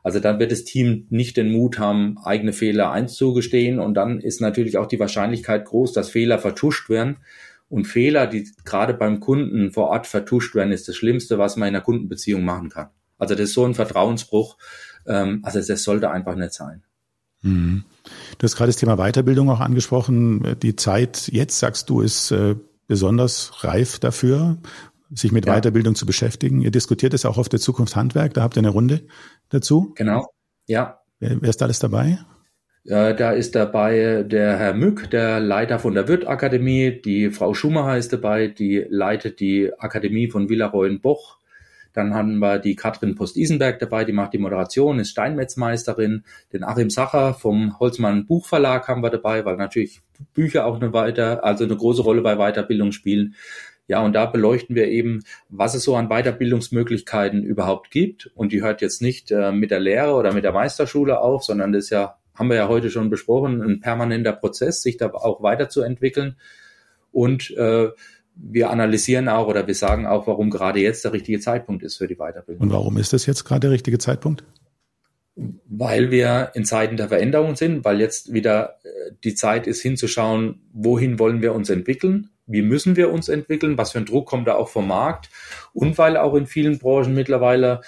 Also dann wird das Team nicht den Mut haben, eigene Fehler einzugestehen und dann ist natürlich auch die Wahrscheinlichkeit groß, dass Fehler vertuscht werden. Und Fehler, die gerade beim Kunden vor Ort vertuscht werden, ist das Schlimmste, was man in einer Kundenbeziehung machen kann. Also das ist so ein Vertrauensbruch. Ähm, also das sollte einfach nicht sein. Mhm. Du hast gerade das Thema Weiterbildung auch angesprochen. Die Zeit jetzt, sagst du, ist äh, besonders reif dafür sich mit ja. Weiterbildung zu beschäftigen. Ihr diskutiert es auch auf der Zukunft Handwerk, da habt ihr eine Runde dazu. Genau, ja. Wer, wer ist alles dabei? Äh, da ist dabei der Herr Mück, der Leiter von der Wirth-Akademie, die Frau Schumacher ist dabei, die leitet die Akademie von Villaroyen-Boch. Dann haben wir die Katrin Post-Isenberg dabei, die macht die Moderation, ist Steinmetzmeisterin. Den Achim Sacher vom Holzmann Buchverlag haben wir dabei, weil natürlich Bücher auch eine weiter, also eine große Rolle bei Weiterbildung spielen. Ja, und da beleuchten wir eben, was es so an Weiterbildungsmöglichkeiten überhaupt gibt. Und die hört jetzt nicht äh, mit der Lehre oder mit der Meisterschule auf, sondern das ist ja, haben wir ja heute schon besprochen, ein permanenter Prozess, sich da auch weiterzuentwickeln. Und äh, wir analysieren auch oder wir sagen auch, warum gerade jetzt der richtige Zeitpunkt ist für die Weiterbildung. Und warum ist das jetzt gerade der richtige Zeitpunkt? Weil wir in Zeiten der Veränderung sind, weil jetzt wieder äh, die Zeit ist hinzuschauen, wohin wollen wir uns entwickeln, wie müssen wir uns entwickeln, was für ein Druck kommt da auch vom Markt und weil auch in vielen Branchen mittlerweile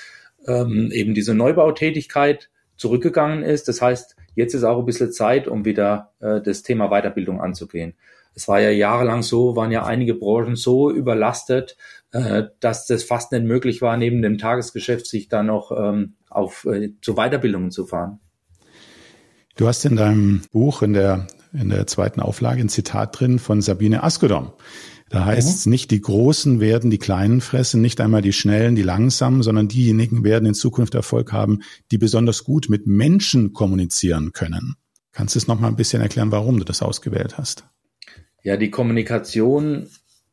ähm, eben diese Neubautätigkeit zurückgegangen ist. Das heißt, jetzt ist auch ein bisschen Zeit, um wieder äh, das Thema Weiterbildung anzugehen. Es war ja jahrelang so, waren ja einige Branchen so überlastet, äh, dass das fast nicht möglich war, neben dem Tagesgeschäft sich da noch ähm, auf äh, zu Weiterbildungen zu fahren. Du hast in deinem Buch in der in der zweiten Auflage ein Zitat drin von Sabine Askodom. Da heißt es mhm. nicht, die Großen werden die Kleinen fressen, nicht einmal die Schnellen, die Langsamen, sondern diejenigen werden in Zukunft Erfolg haben, die besonders gut mit Menschen kommunizieren können. Kannst du es noch mal ein bisschen erklären, warum du das ausgewählt hast? Ja, die Kommunikation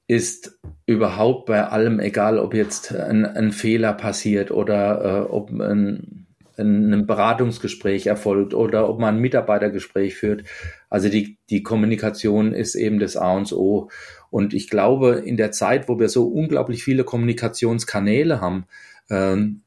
ist überhaupt bei allem, egal ob jetzt ein, ein Fehler passiert oder äh, ob ein ein Beratungsgespräch erfolgt oder ob man ein Mitarbeitergespräch führt. Also die, die Kommunikation ist eben das A und O. Und ich glaube, in der Zeit, wo wir so unglaublich viele Kommunikationskanäle haben, ähm,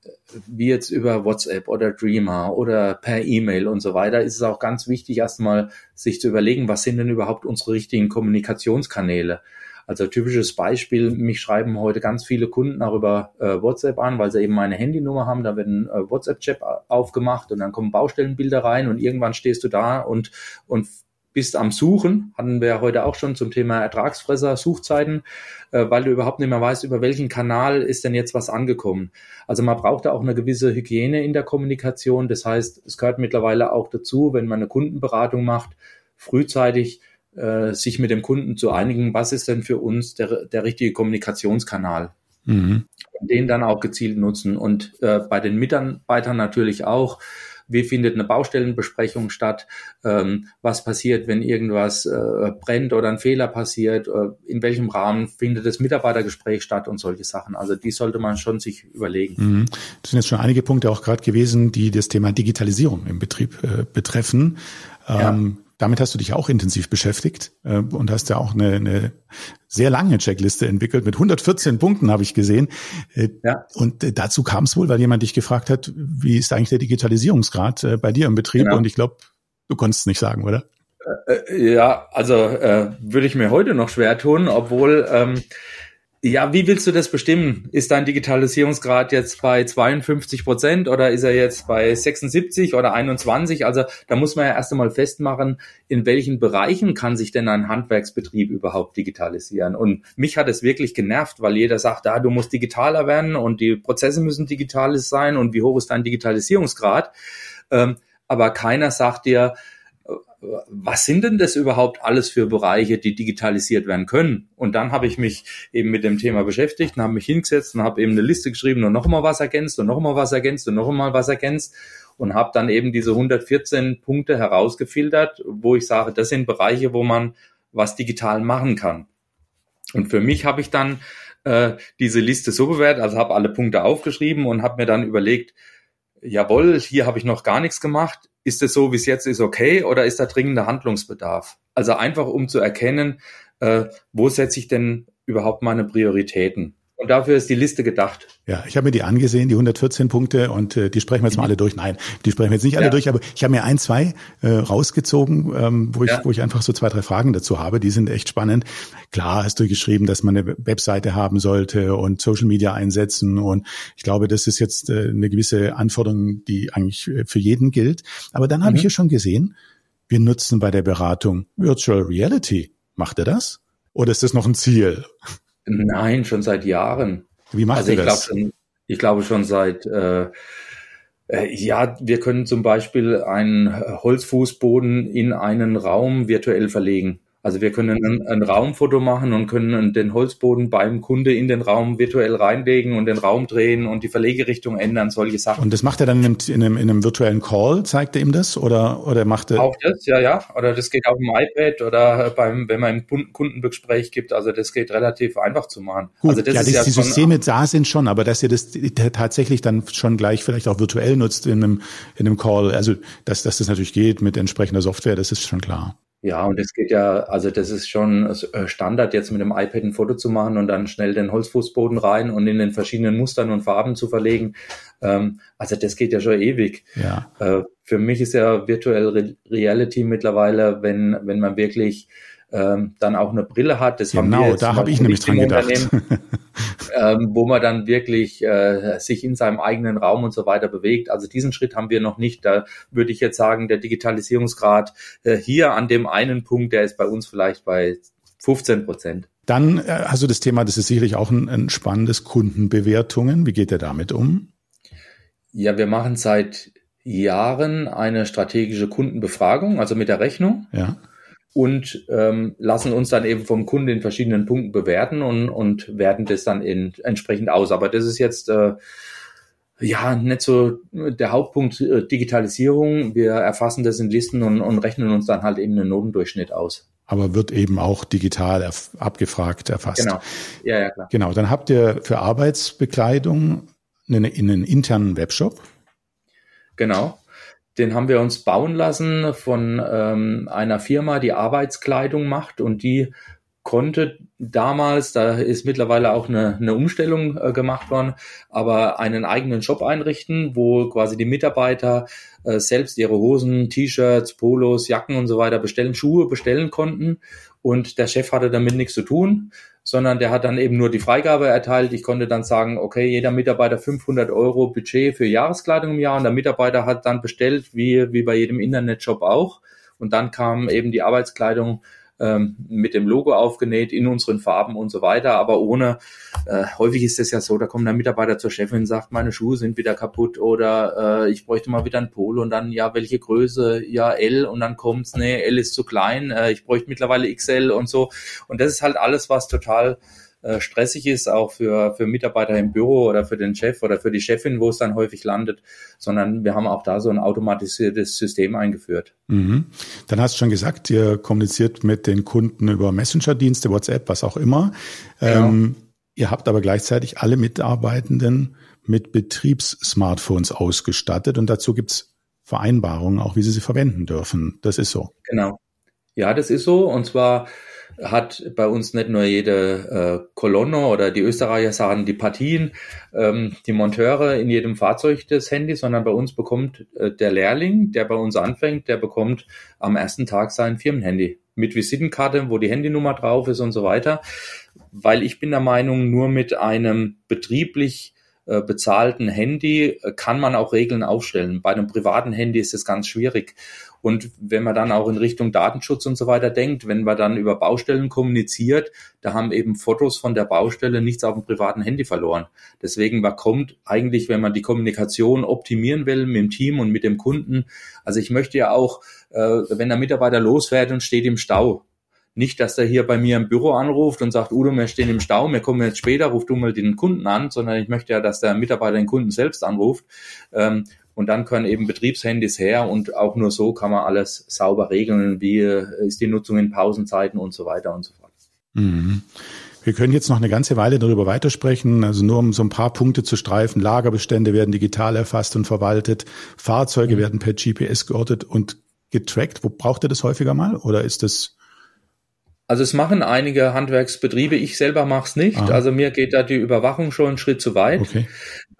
wie jetzt über WhatsApp oder Dreamer oder per E-Mail und so weiter, ist es auch ganz wichtig, erstmal sich zu überlegen, was sind denn überhaupt unsere richtigen Kommunikationskanäle? Also typisches Beispiel, mich schreiben heute ganz viele Kunden auch über äh, WhatsApp an, weil sie eben meine Handynummer haben, da wird ein äh, WhatsApp-Chat aufgemacht und dann kommen Baustellenbilder rein und irgendwann stehst du da und, und bist am Suchen, hatten wir heute auch schon zum Thema Ertragsfresser, Suchzeiten, äh, weil du überhaupt nicht mehr weißt, über welchen Kanal ist denn jetzt was angekommen. Also man braucht da auch eine gewisse Hygiene in der Kommunikation. Das heißt, es gehört mittlerweile auch dazu, wenn man eine Kundenberatung macht, frühzeitig äh, sich mit dem Kunden zu einigen, was ist denn für uns der, der richtige Kommunikationskanal. Mhm. Den dann auch gezielt nutzen. Und äh, bei den Mitarbeitern natürlich auch, wie findet eine Baustellenbesprechung statt, ähm, was passiert, wenn irgendwas äh, brennt oder ein Fehler passiert, äh, in welchem Rahmen findet das Mitarbeitergespräch statt und solche Sachen. Also die sollte man schon sich überlegen. Mhm. Das sind jetzt schon einige Punkte auch gerade gewesen, die das Thema Digitalisierung im Betrieb äh, betreffen. Ähm, ja. Damit hast du dich auch intensiv beschäftigt äh, und hast ja auch eine, eine sehr lange Checkliste entwickelt mit 114 Punkten, habe ich gesehen. Äh, ja. Und äh, dazu kam es wohl, weil jemand dich gefragt hat, wie ist eigentlich der Digitalisierungsgrad äh, bei dir im Betrieb? Genau. Und ich glaube, du konntest es nicht sagen, oder? Äh, äh, ja, also äh, würde ich mir heute noch schwer tun, obwohl ähm, ja, wie willst du das bestimmen? Ist dein Digitalisierungsgrad jetzt bei 52 Prozent oder ist er jetzt bei 76 oder 21? Also da muss man ja erst einmal festmachen, in welchen Bereichen kann sich denn ein Handwerksbetrieb überhaupt digitalisieren? Und mich hat es wirklich genervt, weil jeder sagt, ah, du musst digitaler werden und die Prozesse müssen digital sein und wie hoch ist dein Digitalisierungsgrad? Ähm, aber keiner sagt dir, was sind denn das überhaupt alles für Bereiche, die digitalisiert werden können? Und dann habe ich mich eben mit dem Thema beschäftigt und habe mich hingesetzt und habe eben eine Liste geschrieben und noch mal was ergänzt und noch mal was ergänzt und noch mal was ergänzt und habe dann eben diese 114 Punkte herausgefiltert, wo ich sage, das sind Bereiche, wo man was digital machen kann. Und für mich habe ich dann äh, diese Liste so bewertet, also habe alle Punkte aufgeschrieben und habe mir dann überlegt, jawohl, hier habe ich noch gar nichts gemacht. Ist es so, wie es jetzt ist, okay oder ist da dringender Handlungsbedarf? Also einfach um zu erkennen, äh, wo setze ich denn überhaupt meine Prioritäten? Und dafür ist die Liste gedacht. Ja, ich habe mir die angesehen, die 114 Punkte, und äh, die sprechen wir jetzt mal alle durch. Nein, die sprechen wir jetzt nicht alle ja. durch, aber ich habe mir ein, zwei äh, rausgezogen, ähm, wo, ich, ja. wo ich einfach so zwei, drei Fragen dazu habe. Die sind echt spannend. Klar hast du geschrieben, dass man eine Webseite haben sollte und Social Media einsetzen. Und ich glaube, das ist jetzt äh, eine gewisse Anforderung, die eigentlich äh, für jeden gilt. Aber dann habe mhm. ich hier schon gesehen, wir nutzen bei der Beratung Virtual Reality. Macht er das? Oder ist das noch ein Ziel? Nein, schon seit Jahren. Wie macht also ihr das? Glaub, ich glaube schon seit äh, äh, ja, wir können zum Beispiel einen Holzfußboden in einen Raum virtuell verlegen. Also wir können ein, ein, Raumfoto machen und können den Holzboden beim Kunde in den Raum virtuell reinlegen und den Raum drehen und die Verlegerichtung ändern, solche Sachen. Und das macht er dann in einem, in einem, in einem virtuellen Call, zeigt er ihm das oder, oder macht er? Auch das, ja, ja. Oder das geht auf dem iPad oder beim, wenn man ein Kundenbegespräch gibt. Also das geht relativ einfach zu machen. Gut, also das ja, ist ja die Systeme da sind schon, aber dass ihr das tatsächlich dann schon gleich vielleicht auch virtuell nutzt in einem, in einem Call, also dass, dass das natürlich geht mit entsprechender Software, das ist schon klar. Ja, und es geht ja, also das ist schon äh, Standard, jetzt mit dem iPad ein Foto zu machen und dann schnell den Holzfußboden rein und in den verschiedenen Mustern und Farben zu verlegen. Ähm, also das geht ja schon ewig. Ja. Äh, für mich ist ja Virtual Reality mittlerweile, wenn, wenn man wirklich ähm, dann auch eine Brille hat. Das genau, haben da habe ich nämlich dran gedacht. [LAUGHS] ähm, wo man dann wirklich äh, sich in seinem eigenen Raum und so weiter bewegt. Also diesen Schritt haben wir noch nicht. Da würde ich jetzt sagen, der Digitalisierungsgrad äh, hier an dem einen Punkt, der ist bei uns vielleicht bei 15 Prozent. Dann äh, hast du das Thema, das ist sicherlich auch ein, ein spannendes Kundenbewertungen. Wie geht ihr damit um? Ja, wir machen seit Jahren eine strategische Kundenbefragung, also mit der Rechnung. Ja und ähm, lassen uns dann eben vom Kunden in verschiedenen Punkten bewerten und, und werten das dann in, entsprechend aus. Aber das ist jetzt äh, ja nicht so der Hauptpunkt äh, Digitalisierung. Wir erfassen das in Listen und, und rechnen uns dann halt eben einen Notendurchschnitt aus. Aber wird eben auch digital abgefragt, erfasst. Genau. Ja, ja, klar. Genau. Dann habt ihr für Arbeitsbekleidung einen, einen internen Webshop. Genau. Den haben wir uns bauen lassen von ähm, einer Firma, die Arbeitskleidung macht und die konnte damals, da ist mittlerweile auch eine, eine Umstellung äh, gemacht worden, aber einen eigenen Shop einrichten, wo quasi die Mitarbeiter äh, selbst ihre Hosen, T-Shirts, Polos, Jacken und so weiter bestellen, Schuhe bestellen konnten. Und der Chef hatte damit nichts zu tun sondern der hat dann eben nur die Freigabe erteilt. Ich konnte dann sagen, okay, jeder Mitarbeiter 500 Euro Budget für Jahreskleidung im Jahr und der Mitarbeiter hat dann bestellt, wie, wie bei jedem Internetshop auch. Und dann kam eben die Arbeitskleidung ähm, mit dem Logo aufgenäht in unseren Farben und so weiter, aber ohne, äh, häufig ist es ja so, da kommt der Mitarbeiter zur Chefin und sagt, meine Schuhe sind wieder kaputt oder äh, ich bräuchte mal wieder ein Polo und dann, ja, welche Größe? Ja, L und dann kommt's, nee, L ist zu klein, äh, ich bräuchte mittlerweile XL und so. Und das ist halt alles, was total äh, stressig ist, auch für, für Mitarbeiter im Büro oder für den Chef oder für die Chefin, wo es dann häufig landet, sondern wir haben auch da so ein automatisiertes System eingeführt. Mhm. Dann hast du schon gesagt, ihr kommuniziert mit den Kunden über Messenger-Dienste, WhatsApp, was auch immer. Ja. Ähm, ihr habt aber gleichzeitig alle Mitarbeitenden mit Betriebssmartphones ausgestattet und dazu gibt's Vereinbarungen, auch wie sie sie verwenden dürfen. Das ist so. Genau. Ja, das ist so. Und zwar hat bei uns nicht nur jede äh, Kolonne oder die Österreicher sagen die Partien, ähm, die Monteure in jedem Fahrzeug das Handy, sondern bei uns bekommt äh, der Lehrling, der bei uns anfängt, der bekommt am ersten Tag sein Firmenhandy mit Visitenkarte, wo die Handynummer drauf ist und so weiter. Weil ich bin der Meinung, nur mit einem betrieblich äh, bezahlten Handy äh, kann man auch Regeln aufstellen. Bei einem privaten Handy ist es ganz schwierig. Und wenn man dann auch in Richtung Datenschutz und so weiter denkt, wenn man dann über Baustellen kommuniziert, da haben eben Fotos von der Baustelle nichts auf dem privaten Handy verloren. Deswegen man kommt eigentlich, wenn man die Kommunikation optimieren will mit dem Team und mit dem Kunden. Also ich möchte ja auch, äh, wenn der Mitarbeiter losfährt und steht im Stau, nicht, dass er hier bei mir im Büro anruft und sagt, Udo, wir stehen im Stau, wir kommen jetzt später, ruf du mal den Kunden an, sondern ich möchte ja, dass der Mitarbeiter den Kunden selbst anruft. Ähm, und dann können eben Betriebshandys her und auch nur so kann man alles sauber regeln, wie ist die Nutzung in Pausenzeiten und so weiter und so fort. Mhm. Wir können jetzt noch eine ganze Weile darüber weitersprechen, also nur um so ein paar Punkte zu streifen. Lagerbestände werden digital erfasst und verwaltet, Fahrzeuge mhm. werden per GPS geortet und getrackt. Wo braucht ihr das häufiger mal oder ist das also es machen einige Handwerksbetriebe, ich selber mache es nicht. Ah. Also mir geht da die Überwachung schon einen Schritt zu weit. Okay.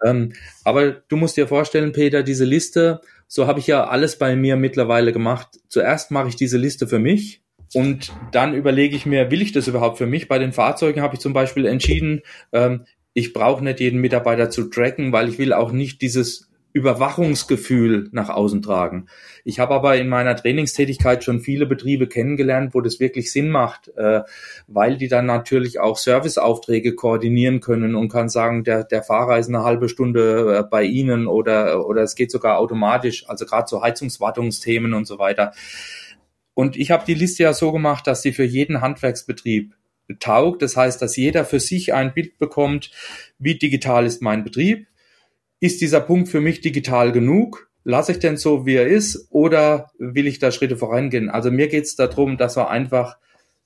Ähm, aber du musst dir vorstellen, Peter, diese Liste, so habe ich ja alles bei mir mittlerweile gemacht. Zuerst mache ich diese Liste für mich und dann überlege ich mir, will ich das überhaupt für mich? Bei den Fahrzeugen habe ich zum Beispiel entschieden, ähm, ich brauche nicht jeden Mitarbeiter zu tracken, weil ich will auch nicht dieses Überwachungsgefühl nach außen tragen. Ich habe aber in meiner Trainingstätigkeit schon viele Betriebe kennengelernt, wo das wirklich Sinn macht, äh, weil die dann natürlich auch Serviceaufträge koordinieren können und kann sagen, der, der Fahrer ist eine halbe Stunde äh, bei Ihnen oder, oder es geht sogar automatisch, also gerade so Heizungswartungsthemen und so weiter. Und ich habe die Liste ja so gemacht, dass sie für jeden Handwerksbetrieb taugt. Das heißt, dass jeder für sich ein Bild bekommt, wie digital ist mein Betrieb. Ist dieser Punkt für mich digital genug? Lasse ich denn so, wie er ist, oder will ich da Schritte vorangehen? Also mir geht es darum, dass er einfach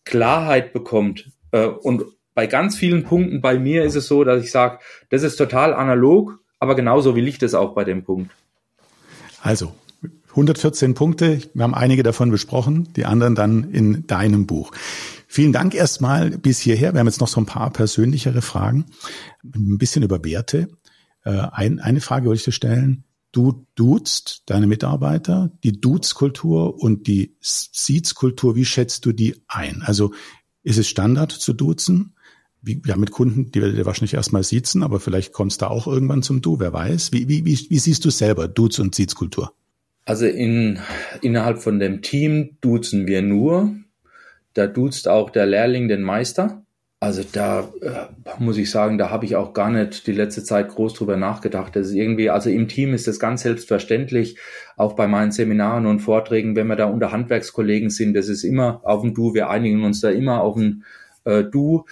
Klarheit bekommt. Äh, und bei ganz vielen Punkten bei mir ist es so, dass ich sage, das ist total analog, aber genauso will ich das auch bei dem Punkt. Also, 114 Punkte. Wir haben einige davon besprochen, die anderen dann in deinem Buch. Vielen Dank erstmal bis hierher. Wir haben jetzt noch so ein paar persönlichere Fragen. Ein bisschen über Werte. Äh, eine Frage wollte ich dir stellen. Du duzt deine Mitarbeiter, die Dutzkultur und die Siezkultur, wie schätzt du die ein? Also ist es Standard zu duzen? Wie, ja, mit Kunden, die werdet ihr wahrscheinlich erstmal siezen, aber vielleicht kommt es da auch irgendwann zum Du, wer weiß. Wie, wie, wie, wie siehst du selber Duz- und Siezkultur? Also in, innerhalb von dem Team duzen wir nur. Da duzt auch der Lehrling den Meister. Also da äh, muss ich sagen, da habe ich auch gar nicht die letzte Zeit groß drüber nachgedacht. Das ist irgendwie, also im Team ist das ganz selbstverständlich. Auch bei meinen Seminaren und Vorträgen, wenn wir da unter Handwerkskollegen sind, das ist immer auf ein Du. Wir einigen uns da immer auf ein äh, Du.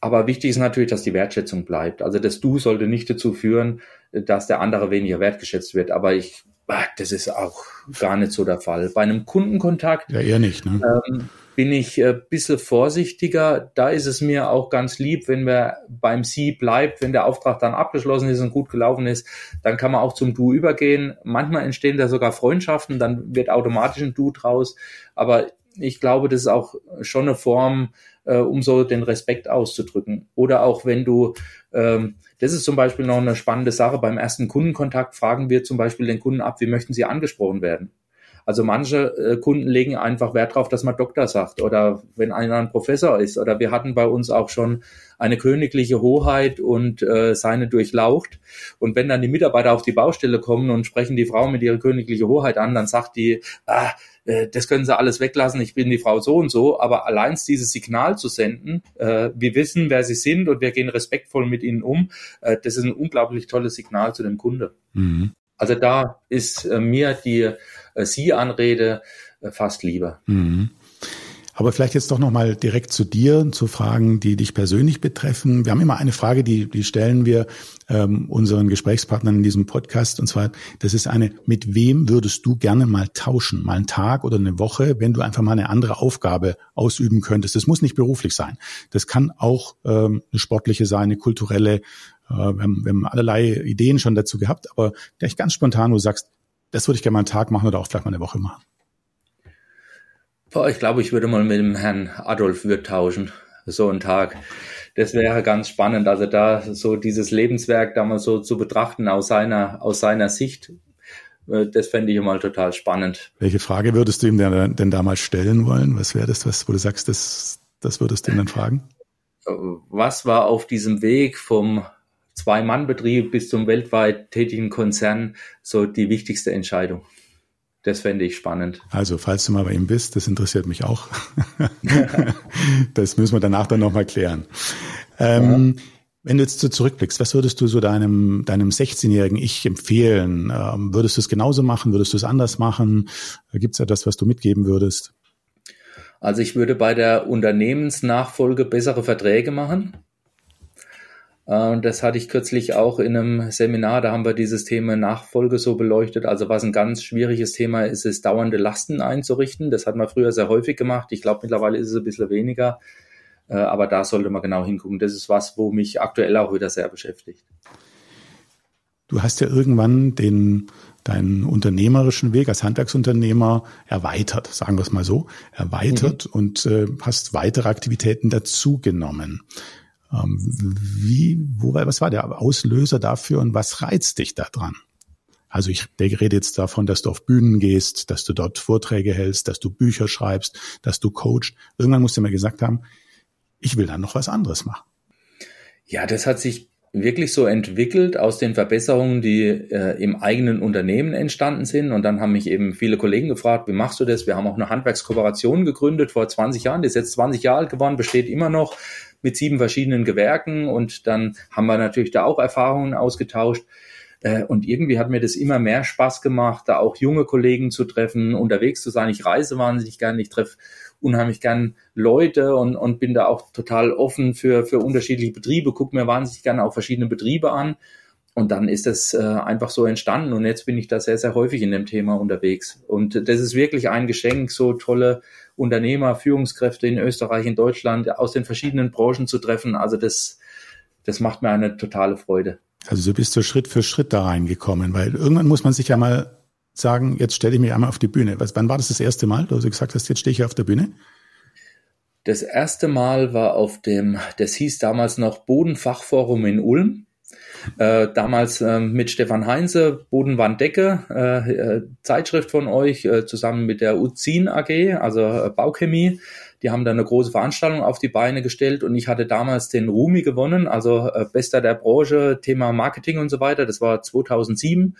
Aber wichtig ist natürlich, dass die Wertschätzung bleibt. Also das Du sollte nicht dazu führen, dass der andere weniger wertgeschätzt wird. Aber ich Ah, das ist auch gar nicht so der Fall. Bei einem Kundenkontakt ja, eher nicht, ne? ähm, bin ich ein bisschen vorsichtiger. Da ist es mir auch ganz lieb, wenn man beim Sie bleibt, wenn der Auftrag dann abgeschlossen ist und gut gelaufen ist, dann kann man auch zum Du übergehen. Manchmal entstehen da sogar Freundschaften, dann wird automatisch ein Du draus. Aber ich glaube, das ist auch schon eine Form, äh, um so den Respekt auszudrücken. Oder auch wenn du ähm, das ist zum Beispiel noch eine spannende Sache. Beim ersten Kundenkontakt fragen wir zum Beispiel den Kunden ab, wie möchten Sie angesprochen werden? Also manche äh, Kunden legen einfach Wert darauf, dass man Doktor sagt oder wenn einer ein Professor ist. Oder wir hatten bei uns auch schon eine königliche Hoheit und äh, seine durchlaucht. Und wenn dann die Mitarbeiter auf die Baustelle kommen und sprechen die Frau mit ihrer königliche Hoheit an, dann sagt die, ah, äh, das können sie alles weglassen, ich bin die Frau so und so, aber allein dieses Signal zu senden, äh, wir wissen, wer sie sind und wir gehen respektvoll mit ihnen um, äh, das ist ein unglaublich tolles Signal zu dem Kunde. Mhm. Also da ist äh, mir die äh, Sie-Anrede äh, fast lieber. Mhm. Aber vielleicht jetzt doch nochmal direkt zu dir, zu Fragen, die dich persönlich betreffen. Wir haben immer eine Frage, die, die stellen wir ähm, unseren Gesprächspartnern in diesem Podcast. Und zwar, das ist eine, mit wem würdest du gerne mal tauschen? Mal einen Tag oder eine Woche, wenn du einfach mal eine andere Aufgabe ausüben könntest. Das muss nicht beruflich sein. Das kann auch ähm, eine sportliche sein, eine kulturelle. Äh, wir, haben, wir haben allerlei Ideen schon dazu gehabt, aber gleich ganz spontan, wo du sagst, das würde ich gerne mal einen Tag machen oder auch vielleicht mal eine Woche machen. Boah, ich glaube, ich würde mal mit dem Herrn Adolf Würth tauschen. So einen Tag. Das wäre ganz spannend. Also da so dieses Lebenswerk da mal so zu betrachten aus seiner, aus seiner Sicht. Äh, das fände ich mal total spannend. Welche Frage würdest du ihm denn, denn damals stellen wollen? Was wäre das, was, wo du sagst, das, das würdest du ihm dann fragen? Was war auf diesem Weg vom Zwei-Mann-Betrieb bis zum weltweit tätigen Konzern so die wichtigste Entscheidung? Das fände ich spannend. Also, falls du mal bei ihm bist, das interessiert mich auch. [LAUGHS] das müssen wir danach dann nochmal klären. Ähm, ja. Wenn du jetzt so zurückblickst, was würdest du so deinem, deinem 16-jährigen Ich empfehlen? Ähm, würdest du es genauso machen? Würdest du es anders machen? Gibt es etwas, was du mitgeben würdest? Also ich würde bei der Unternehmensnachfolge bessere Verträge machen. Äh, und das hatte ich kürzlich auch in einem Seminar, da haben wir dieses Thema Nachfolge so beleuchtet. Also was ein ganz schwieriges Thema ist, ist dauernde Lasten einzurichten. Das hat man früher sehr häufig gemacht. Ich glaube, mittlerweile ist es ein bisschen weniger. Äh, aber da sollte man genau hingucken. Das ist was, wo mich aktuell auch wieder sehr beschäftigt. Du hast ja irgendwann den, deinen unternehmerischen Weg als Handwerksunternehmer erweitert, sagen wir es mal so, erweitert mhm. und äh, hast weitere Aktivitäten dazugenommen. Ähm, wie, wo, was war der Auslöser dafür und was reizt dich daran? Also ich rede jetzt davon, dass du auf Bühnen gehst, dass du dort Vorträge hältst, dass du Bücher schreibst, dass du coachst. Irgendwann musst du mir gesagt haben, ich will dann noch was anderes machen. Ja, das hat sich wirklich so entwickelt aus den Verbesserungen, die äh, im eigenen Unternehmen entstanden sind. Und dann haben mich eben viele Kollegen gefragt, wie machst du das? Wir haben auch eine Handwerkskooperation gegründet vor 20 Jahren, die ist jetzt 20 Jahre alt geworden, besteht immer noch mit sieben verschiedenen Gewerken. Und dann haben wir natürlich da auch Erfahrungen ausgetauscht. Äh, und irgendwie hat mir das immer mehr Spaß gemacht, da auch junge Kollegen zu treffen, unterwegs zu sein. Ich reise wahnsinnig gerne, ich treffe unheimlich gern Leute und, und bin da auch total offen für, für unterschiedliche Betriebe, gucke mir wahnsinnig gerne auch verschiedene Betriebe an. Und dann ist das äh, einfach so entstanden und jetzt bin ich da sehr, sehr häufig in dem Thema unterwegs. Und das ist wirklich ein Geschenk, so tolle Unternehmer, Führungskräfte in Österreich, in Deutschland, aus den verschiedenen Branchen zu treffen. Also das, das macht mir eine totale Freude. Also du bist so Schritt für Schritt da reingekommen, weil irgendwann muss man sich ja mal sagen, jetzt stelle ich mich einmal auf die Bühne. Was, wann war das das erste Mal, dass du gesagt hast, jetzt stehe ich hier auf der Bühne? Das erste Mal war auf dem, das hieß damals noch Bodenfachforum in Ulm. Äh, damals äh, mit Stefan Heinze, Bodenwanddecke, äh, äh, Zeitschrift von euch, äh, zusammen mit der Uzin AG, also äh, Bauchemie. Die haben da eine große Veranstaltung auf die Beine gestellt und ich hatte damals den Rumi gewonnen, also bester der Branche, Thema Marketing und so weiter. Das war 2007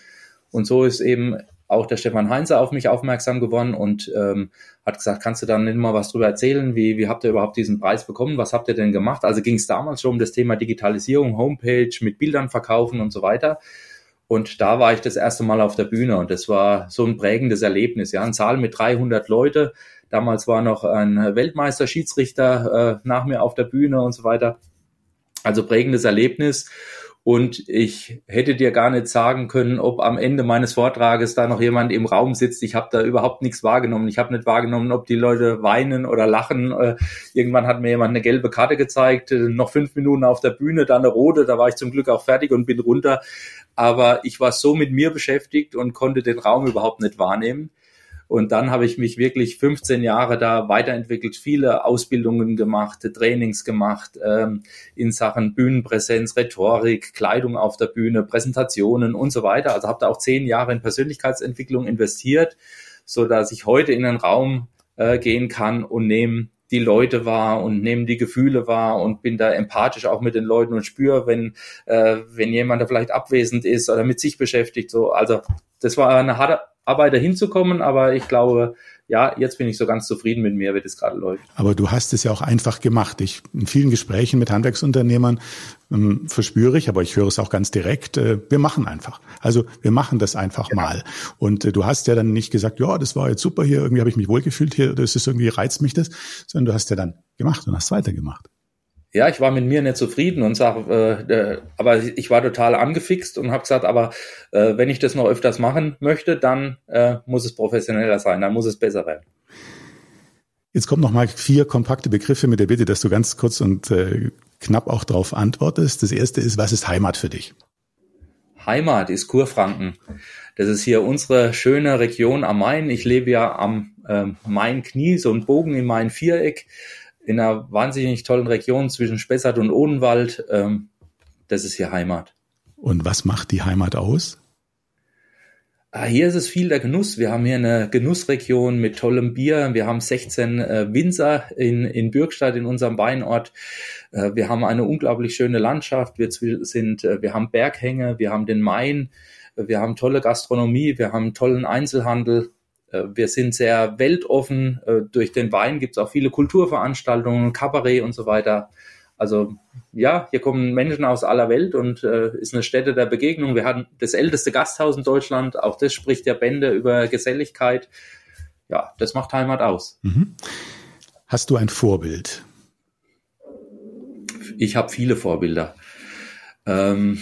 und so ist eben auch der Stefan Heinze auf mich aufmerksam geworden und ähm, hat gesagt, kannst du dann nicht mal was drüber erzählen? Wie, wie habt ihr überhaupt diesen Preis bekommen? Was habt ihr denn gemacht? Also ging es damals schon um das Thema Digitalisierung, Homepage mit Bildern verkaufen und so weiter. Und da war ich das erste Mal auf der Bühne und das war so ein prägendes Erlebnis. Ja, ein Saal mit 300 Leute. Damals war noch ein Weltmeister-Schiedsrichter äh, nach mir auf der Bühne und so weiter. Also prägendes Erlebnis. Und ich hätte dir gar nicht sagen können, ob am Ende meines Vortrages da noch jemand im Raum sitzt. Ich habe da überhaupt nichts wahrgenommen. Ich habe nicht wahrgenommen, ob die Leute weinen oder lachen. Äh, irgendwann hat mir jemand eine gelbe Karte gezeigt, äh, noch fünf Minuten auf der Bühne, dann eine rote. Da war ich zum Glück auch fertig und bin runter. Aber ich war so mit mir beschäftigt und konnte den Raum überhaupt nicht wahrnehmen. Und dann habe ich mich wirklich 15 Jahre da weiterentwickelt, viele Ausbildungen gemacht, Trainings gemacht ähm, in Sachen Bühnenpräsenz, Rhetorik, Kleidung auf der Bühne, Präsentationen und so weiter. Also habe da auch zehn Jahre in Persönlichkeitsentwicklung investiert, so dass ich heute in einen Raum äh, gehen kann und nehme die Leute wahr und nehme die Gefühle wahr und bin da empathisch auch mit den Leuten und spüre, wenn, äh, wenn jemand da vielleicht abwesend ist oder mit sich beschäftigt. So, also das war eine harte Arbeit dahin zu kommen, aber ich glaube, ja, jetzt bin ich so ganz zufrieden mit mir, wie das gerade läuft. Aber du hast es ja auch einfach gemacht. Ich in vielen Gesprächen mit Handwerksunternehmern ähm, verspüre ich, aber ich höre es auch ganz direkt, äh, wir machen einfach. Also wir machen das einfach genau. mal. Und äh, du hast ja dann nicht gesagt, ja, das war jetzt super hier, irgendwie habe ich mich wohlgefühlt hier, das ist irgendwie reizt mich das, sondern du hast ja dann gemacht und hast weitergemacht ja, ich war mit mir nicht zufrieden und sag, äh, äh, aber ich war total angefixt und habe gesagt, aber äh, wenn ich das noch öfters machen möchte, dann äh, muss es professioneller sein, dann muss es besser werden. Jetzt kommen noch mal vier kompakte Begriffe mit der Bitte, dass du ganz kurz und äh, knapp auch darauf antwortest. Das erste ist, was ist Heimat für dich? Heimat ist Kurfranken. Das ist hier unsere schöne Region am Main. Ich lebe ja am äh, Main-Knie, so ein Bogen in mein Viereck in einer wahnsinnig tollen Region zwischen Spessart und Odenwald. Ähm, das ist hier Heimat. Und was macht die Heimat aus? Ah, hier ist es viel der Genuss. Wir haben hier eine Genussregion mit tollem Bier. Wir haben 16 äh, Winzer in, in Bürgstadt, in unserem Weinort. Äh, wir haben eine unglaublich schöne Landschaft. Wir, sind, äh, wir haben Berghänge, wir haben den Main, wir haben tolle Gastronomie, wir haben tollen Einzelhandel. Äh, wir sind sehr weltoffen. Äh, durch den Wein gibt es auch viele Kulturveranstaltungen, Kabarett und so weiter. Also ja, hier kommen Menschen aus aller Welt und äh, ist eine Stätte der Begegnung. Wir hatten das älteste Gasthaus in Deutschland. Auch das spricht ja Bände über Geselligkeit. Ja, das macht Heimat aus. Mhm. Hast du ein Vorbild? Ich habe viele Vorbilder. Ähm,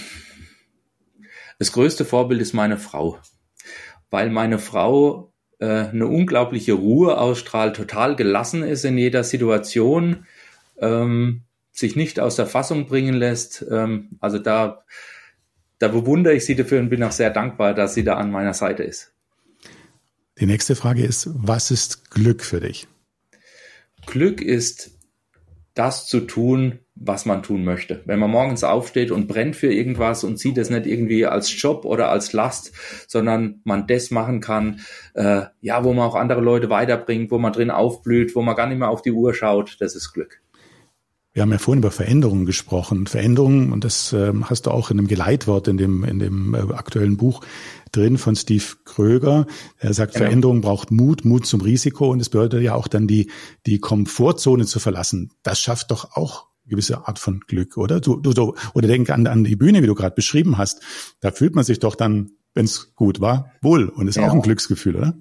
das größte Vorbild ist meine Frau, weil meine Frau äh, eine unglaubliche Ruhe ausstrahlt, total gelassen ist in jeder Situation ähm, sich nicht aus der Fassung bringen lässt. Ähm, also da, da bewundere ich sie dafür und bin auch sehr dankbar, dass sie da an meiner Seite ist. Die nächste Frage ist, was ist Glück für dich? Glück ist das zu tun, was man tun möchte. Wenn man morgens aufsteht und brennt für irgendwas und sieht es nicht irgendwie als Job oder als Last, sondern man das machen kann, äh, ja, wo man auch andere Leute weiterbringt, wo man drin aufblüht, wo man gar nicht mehr auf die Uhr schaut, das ist Glück. Wir haben ja vorhin über Veränderungen gesprochen. Veränderungen, und das äh, hast du auch in dem Geleitwort in dem, in dem äh, aktuellen Buch drin von Steve Kröger. Er sagt, genau. Veränderung braucht Mut, Mut zum Risiko und es bedeutet ja auch dann die, die Komfortzone zu verlassen. Das schafft doch auch gewisse Art von Glück, oder? Du, du, du oder denk an, an die Bühne, wie du gerade beschrieben hast. Da fühlt man sich doch dann, wenn es gut war, wohl und ist ja. auch ein Glücksgefühl, oder?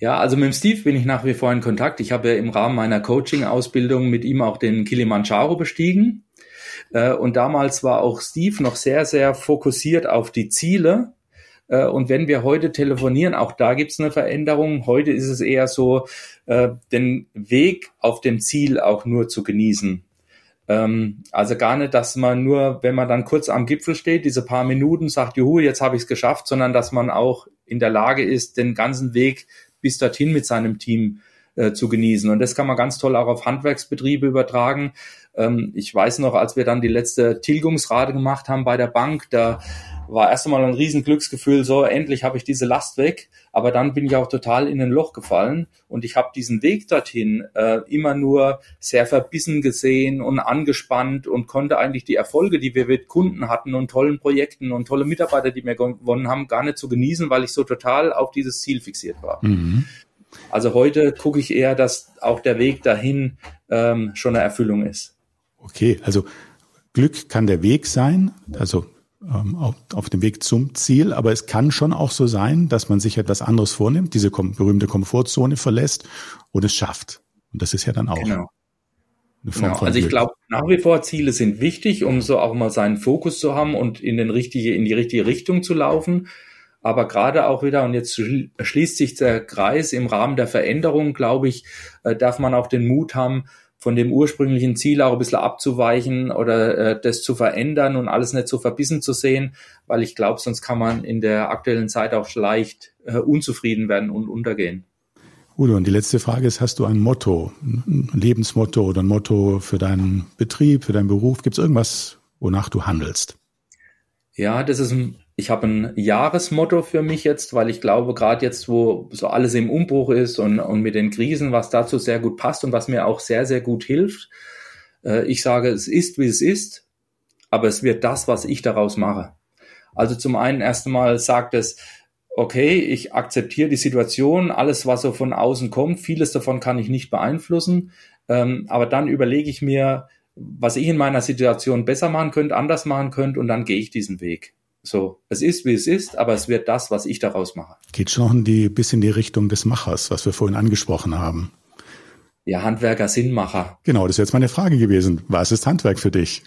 Ja, also mit dem Steve bin ich nach wie vor in Kontakt. Ich habe ja im Rahmen meiner Coaching-Ausbildung mit ihm auch den Kilimanjaro bestiegen. Äh, und damals war auch Steve noch sehr, sehr fokussiert auf die Ziele. Äh, und wenn wir heute telefonieren, auch da gibt es eine Veränderung. Heute ist es eher so, äh, den Weg auf dem Ziel auch nur zu genießen. Ähm, also gar nicht, dass man nur, wenn man dann kurz am Gipfel steht, diese paar Minuten sagt, juhu, jetzt habe ich es geschafft, sondern dass man auch in der Lage ist, den ganzen Weg bis dorthin mit seinem Team äh, zu genießen. Und das kann man ganz toll auch auf Handwerksbetriebe übertragen. Ähm, ich weiß noch, als wir dann die letzte Tilgungsrate gemacht haben bei der Bank, da war erst einmal ein riesen Glücksgefühl, so endlich habe ich diese Last weg. Aber dann bin ich auch total in ein Loch gefallen und ich habe diesen Weg dorthin äh, immer nur sehr verbissen gesehen und angespannt und konnte eigentlich die Erfolge, die wir mit Kunden hatten und tollen Projekten und tolle Mitarbeiter, die wir gewonnen haben, gar nicht so genießen, weil ich so total auf dieses Ziel fixiert war. Mhm. Also heute gucke ich eher, dass auch der Weg dahin ähm, schon eine Erfüllung ist. Okay, also Glück kann der Weg sein, also auf, auf dem Weg zum Ziel, aber es kann schon auch so sein, dass man sich etwas anderes vornimmt, diese berühmte Komfortzone verlässt und es schafft. Und das ist ja dann auch genau. genau. Also ich glaube nach wie vor Ziele sind wichtig, um so auch mal seinen Fokus zu haben und in den richtige in die richtige Richtung zu laufen. Aber gerade auch wieder, und jetzt schließt sich der Kreis im Rahmen der Veränderung, glaube ich, äh, darf man auch den Mut haben, von dem ursprünglichen Ziel auch ein bisschen abzuweichen oder äh, das zu verändern und alles nicht so verbissen zu sehen, weil ich glaube, sonst kann man in der aktuellen Zeit auch leicht äh, unzufrieden werden und untergehen. Udo, und die letzte Frage ist, hast du ein Motto, ein Lebensmotto oder ein Motto für deinen Betrieb, für deinen Beruf? Gibt es irgendwas, wonach du handelst? Ja, das ist ein ich habe ein Jahresmotto für mich jetzt, weil ich glaube, gerade jetzt, wo so alles im Umbruch ist und, und mit den Krisen, was dazu sehr gut passt und was mir auch sehr, sehr gut hilft. Äh, ich sage, es ist, wie es ist, aber es wird das, was ich daraus mache. Also zum einen erst einmal sagt es, okay, ich akzeptiere die Situation, alles, was so von außen kommt, vieles davon kann ich nicht beeinflussen, ähm, aber dann überlege ich mir, was ich in meiner Situation besser machen könnte, anders machen könnte und dann gehe ich diesen Weg. So, es ist wie es ist, aber es wird das, was ich daraus mache. Geht schon die, bis in die Richtung des Machers, was wir vorhin angesprochen haben. Ja, Handwerker sind Macher. Genau, das ist jetzt meine Frage gewesen. Was ist Handwerk für dich?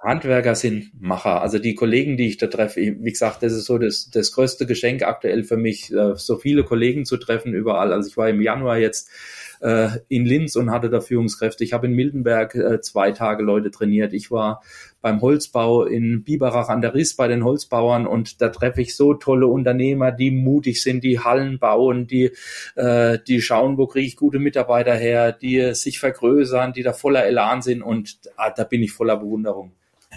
Handwerker sind Macher. Also die Kollegen, die ich da treffe, wie gesagt, das ist so das, das größte Geschenk aktuell für mich, äh, so viele Kollegen zu treffen überall. Also ich war im Januar jetzt äh, in Linz und hatte da Führungskräfte. Ich habe in Mildenberg äh, zwei Tage Leute trainiert. Ich war beim Holzbau in Biberach an der Riss bei den Holzbauern und da treffe ich so tolle Unternehmer, die mutig sind, die Hallen bauen, die, äh, die schauen, wo kriege ich gute Mitarbeiter her, die sich vergrößern, die da voller Elan sind und ah, da bin ich voller Bewunderung.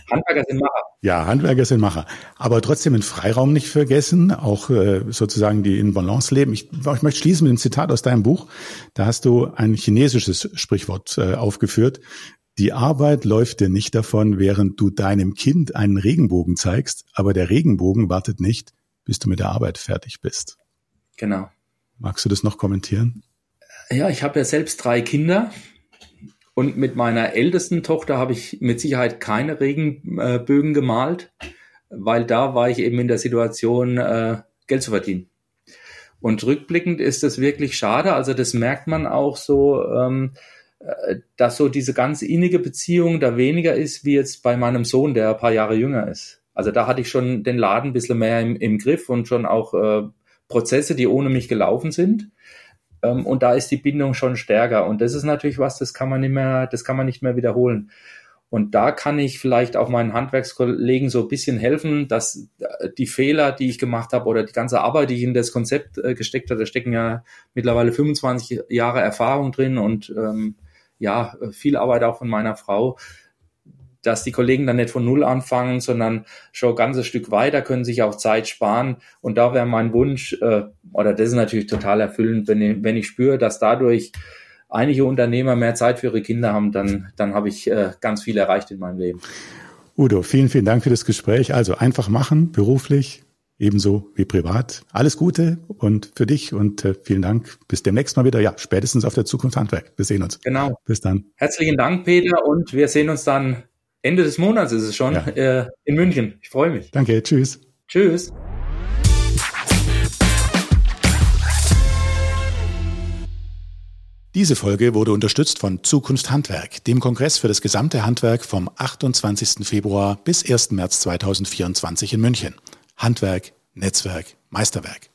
Handwerker sind Macher. Ja, Handwerker sind Macher. Aber trotzdem den Freiraum nicht vergessen, auch äh, sozusagen die in Balance leben. Ich, ich möchte schließen mit einem Zitat aus deinem Buch. Da hast du ein chinesisches Sprichwort äh, aufgeführt. Die Arbeit läuft dir nicht davon, während du deinem Kind einen Regenbogen zeigst, aber der Regenbogen wartet nicht, bis du mit der Arbeit fertig bist. Genau. Magst du das noch kommentieren? Ja, ich habe ja selbst drei Kinder und mit meiner ältesten Tochter habe ich mit Sicherheit keine Regenbögen gemalt, weil da war ich eben in der Situation, äh, Geld zu verdienen. Und rückblickend ist das wirklich schade. Also das merkt man auch so, ähm, äh, dass so diese ganz innige Beziehung da weniger ist, wie jetzt bei meinem Sohn, der ein paar Jahre jünger ist. Also da hatte ich schon den Laden ein bisschen mehr im, im Griff und schon auch äh, Prozesse, die ohne mich gelaufen sind. Ähm, und da ist die Bindung schon stärker. Und das ist natürlich was, das kann man nicht mehr, das kann man nicht mehr wiederholen. Und da kann ich vielleicht auch meinen Handwerkskollegen so ein bisschen helfen, dass äh, die Fehler, die ich gemacht habe oder die ganze Arbeit, die ich in das Konzept äh, gesteckt habe, da stecken ja mittlerweile 25 Jahre Erfahrung drin und ähm, ja, viel Arbeit auch von meiner Frau, dass die Kollegen dann nicht von Null anfangen, sondern schon ein ganzes Stück weiter, können sich auch Zeit sparen. Und da wäre mein Wunsch, äh, oder das ist natürlich total erfüllend, wenn ich, wenn ich spüre, dass dadurch einige Unternehmer mehr Zeit für ihre Kinder haben, dann, dann habe ich äh, ganz viel erreicht in meinem Leben. Udo, vielen, vielen Dank für das Gespräch. Also einfach machen, beruflich, ebenso wie privat. Alles Gute und für dich und äh, vielen Dank. Bis demnächst mal wieder. Ja, spätestens auf der Zukunft Handwerk. Wir sehen uns. Genau. Bis dann. Herzlichen Dank, Peter, und wir sehen uns dann Ende des Monats ist es schon ja. äh, in München. Ich freue mich. Danke. Tschüss. Tschüss. Diese Folge wurde unterstützt von Zukunft Handwerk, dem Kongress für das gesamte Handwerk vom 28. Februar bis 1. März 2024 in München. Handwerk, Netzwerk, Meisterwerk.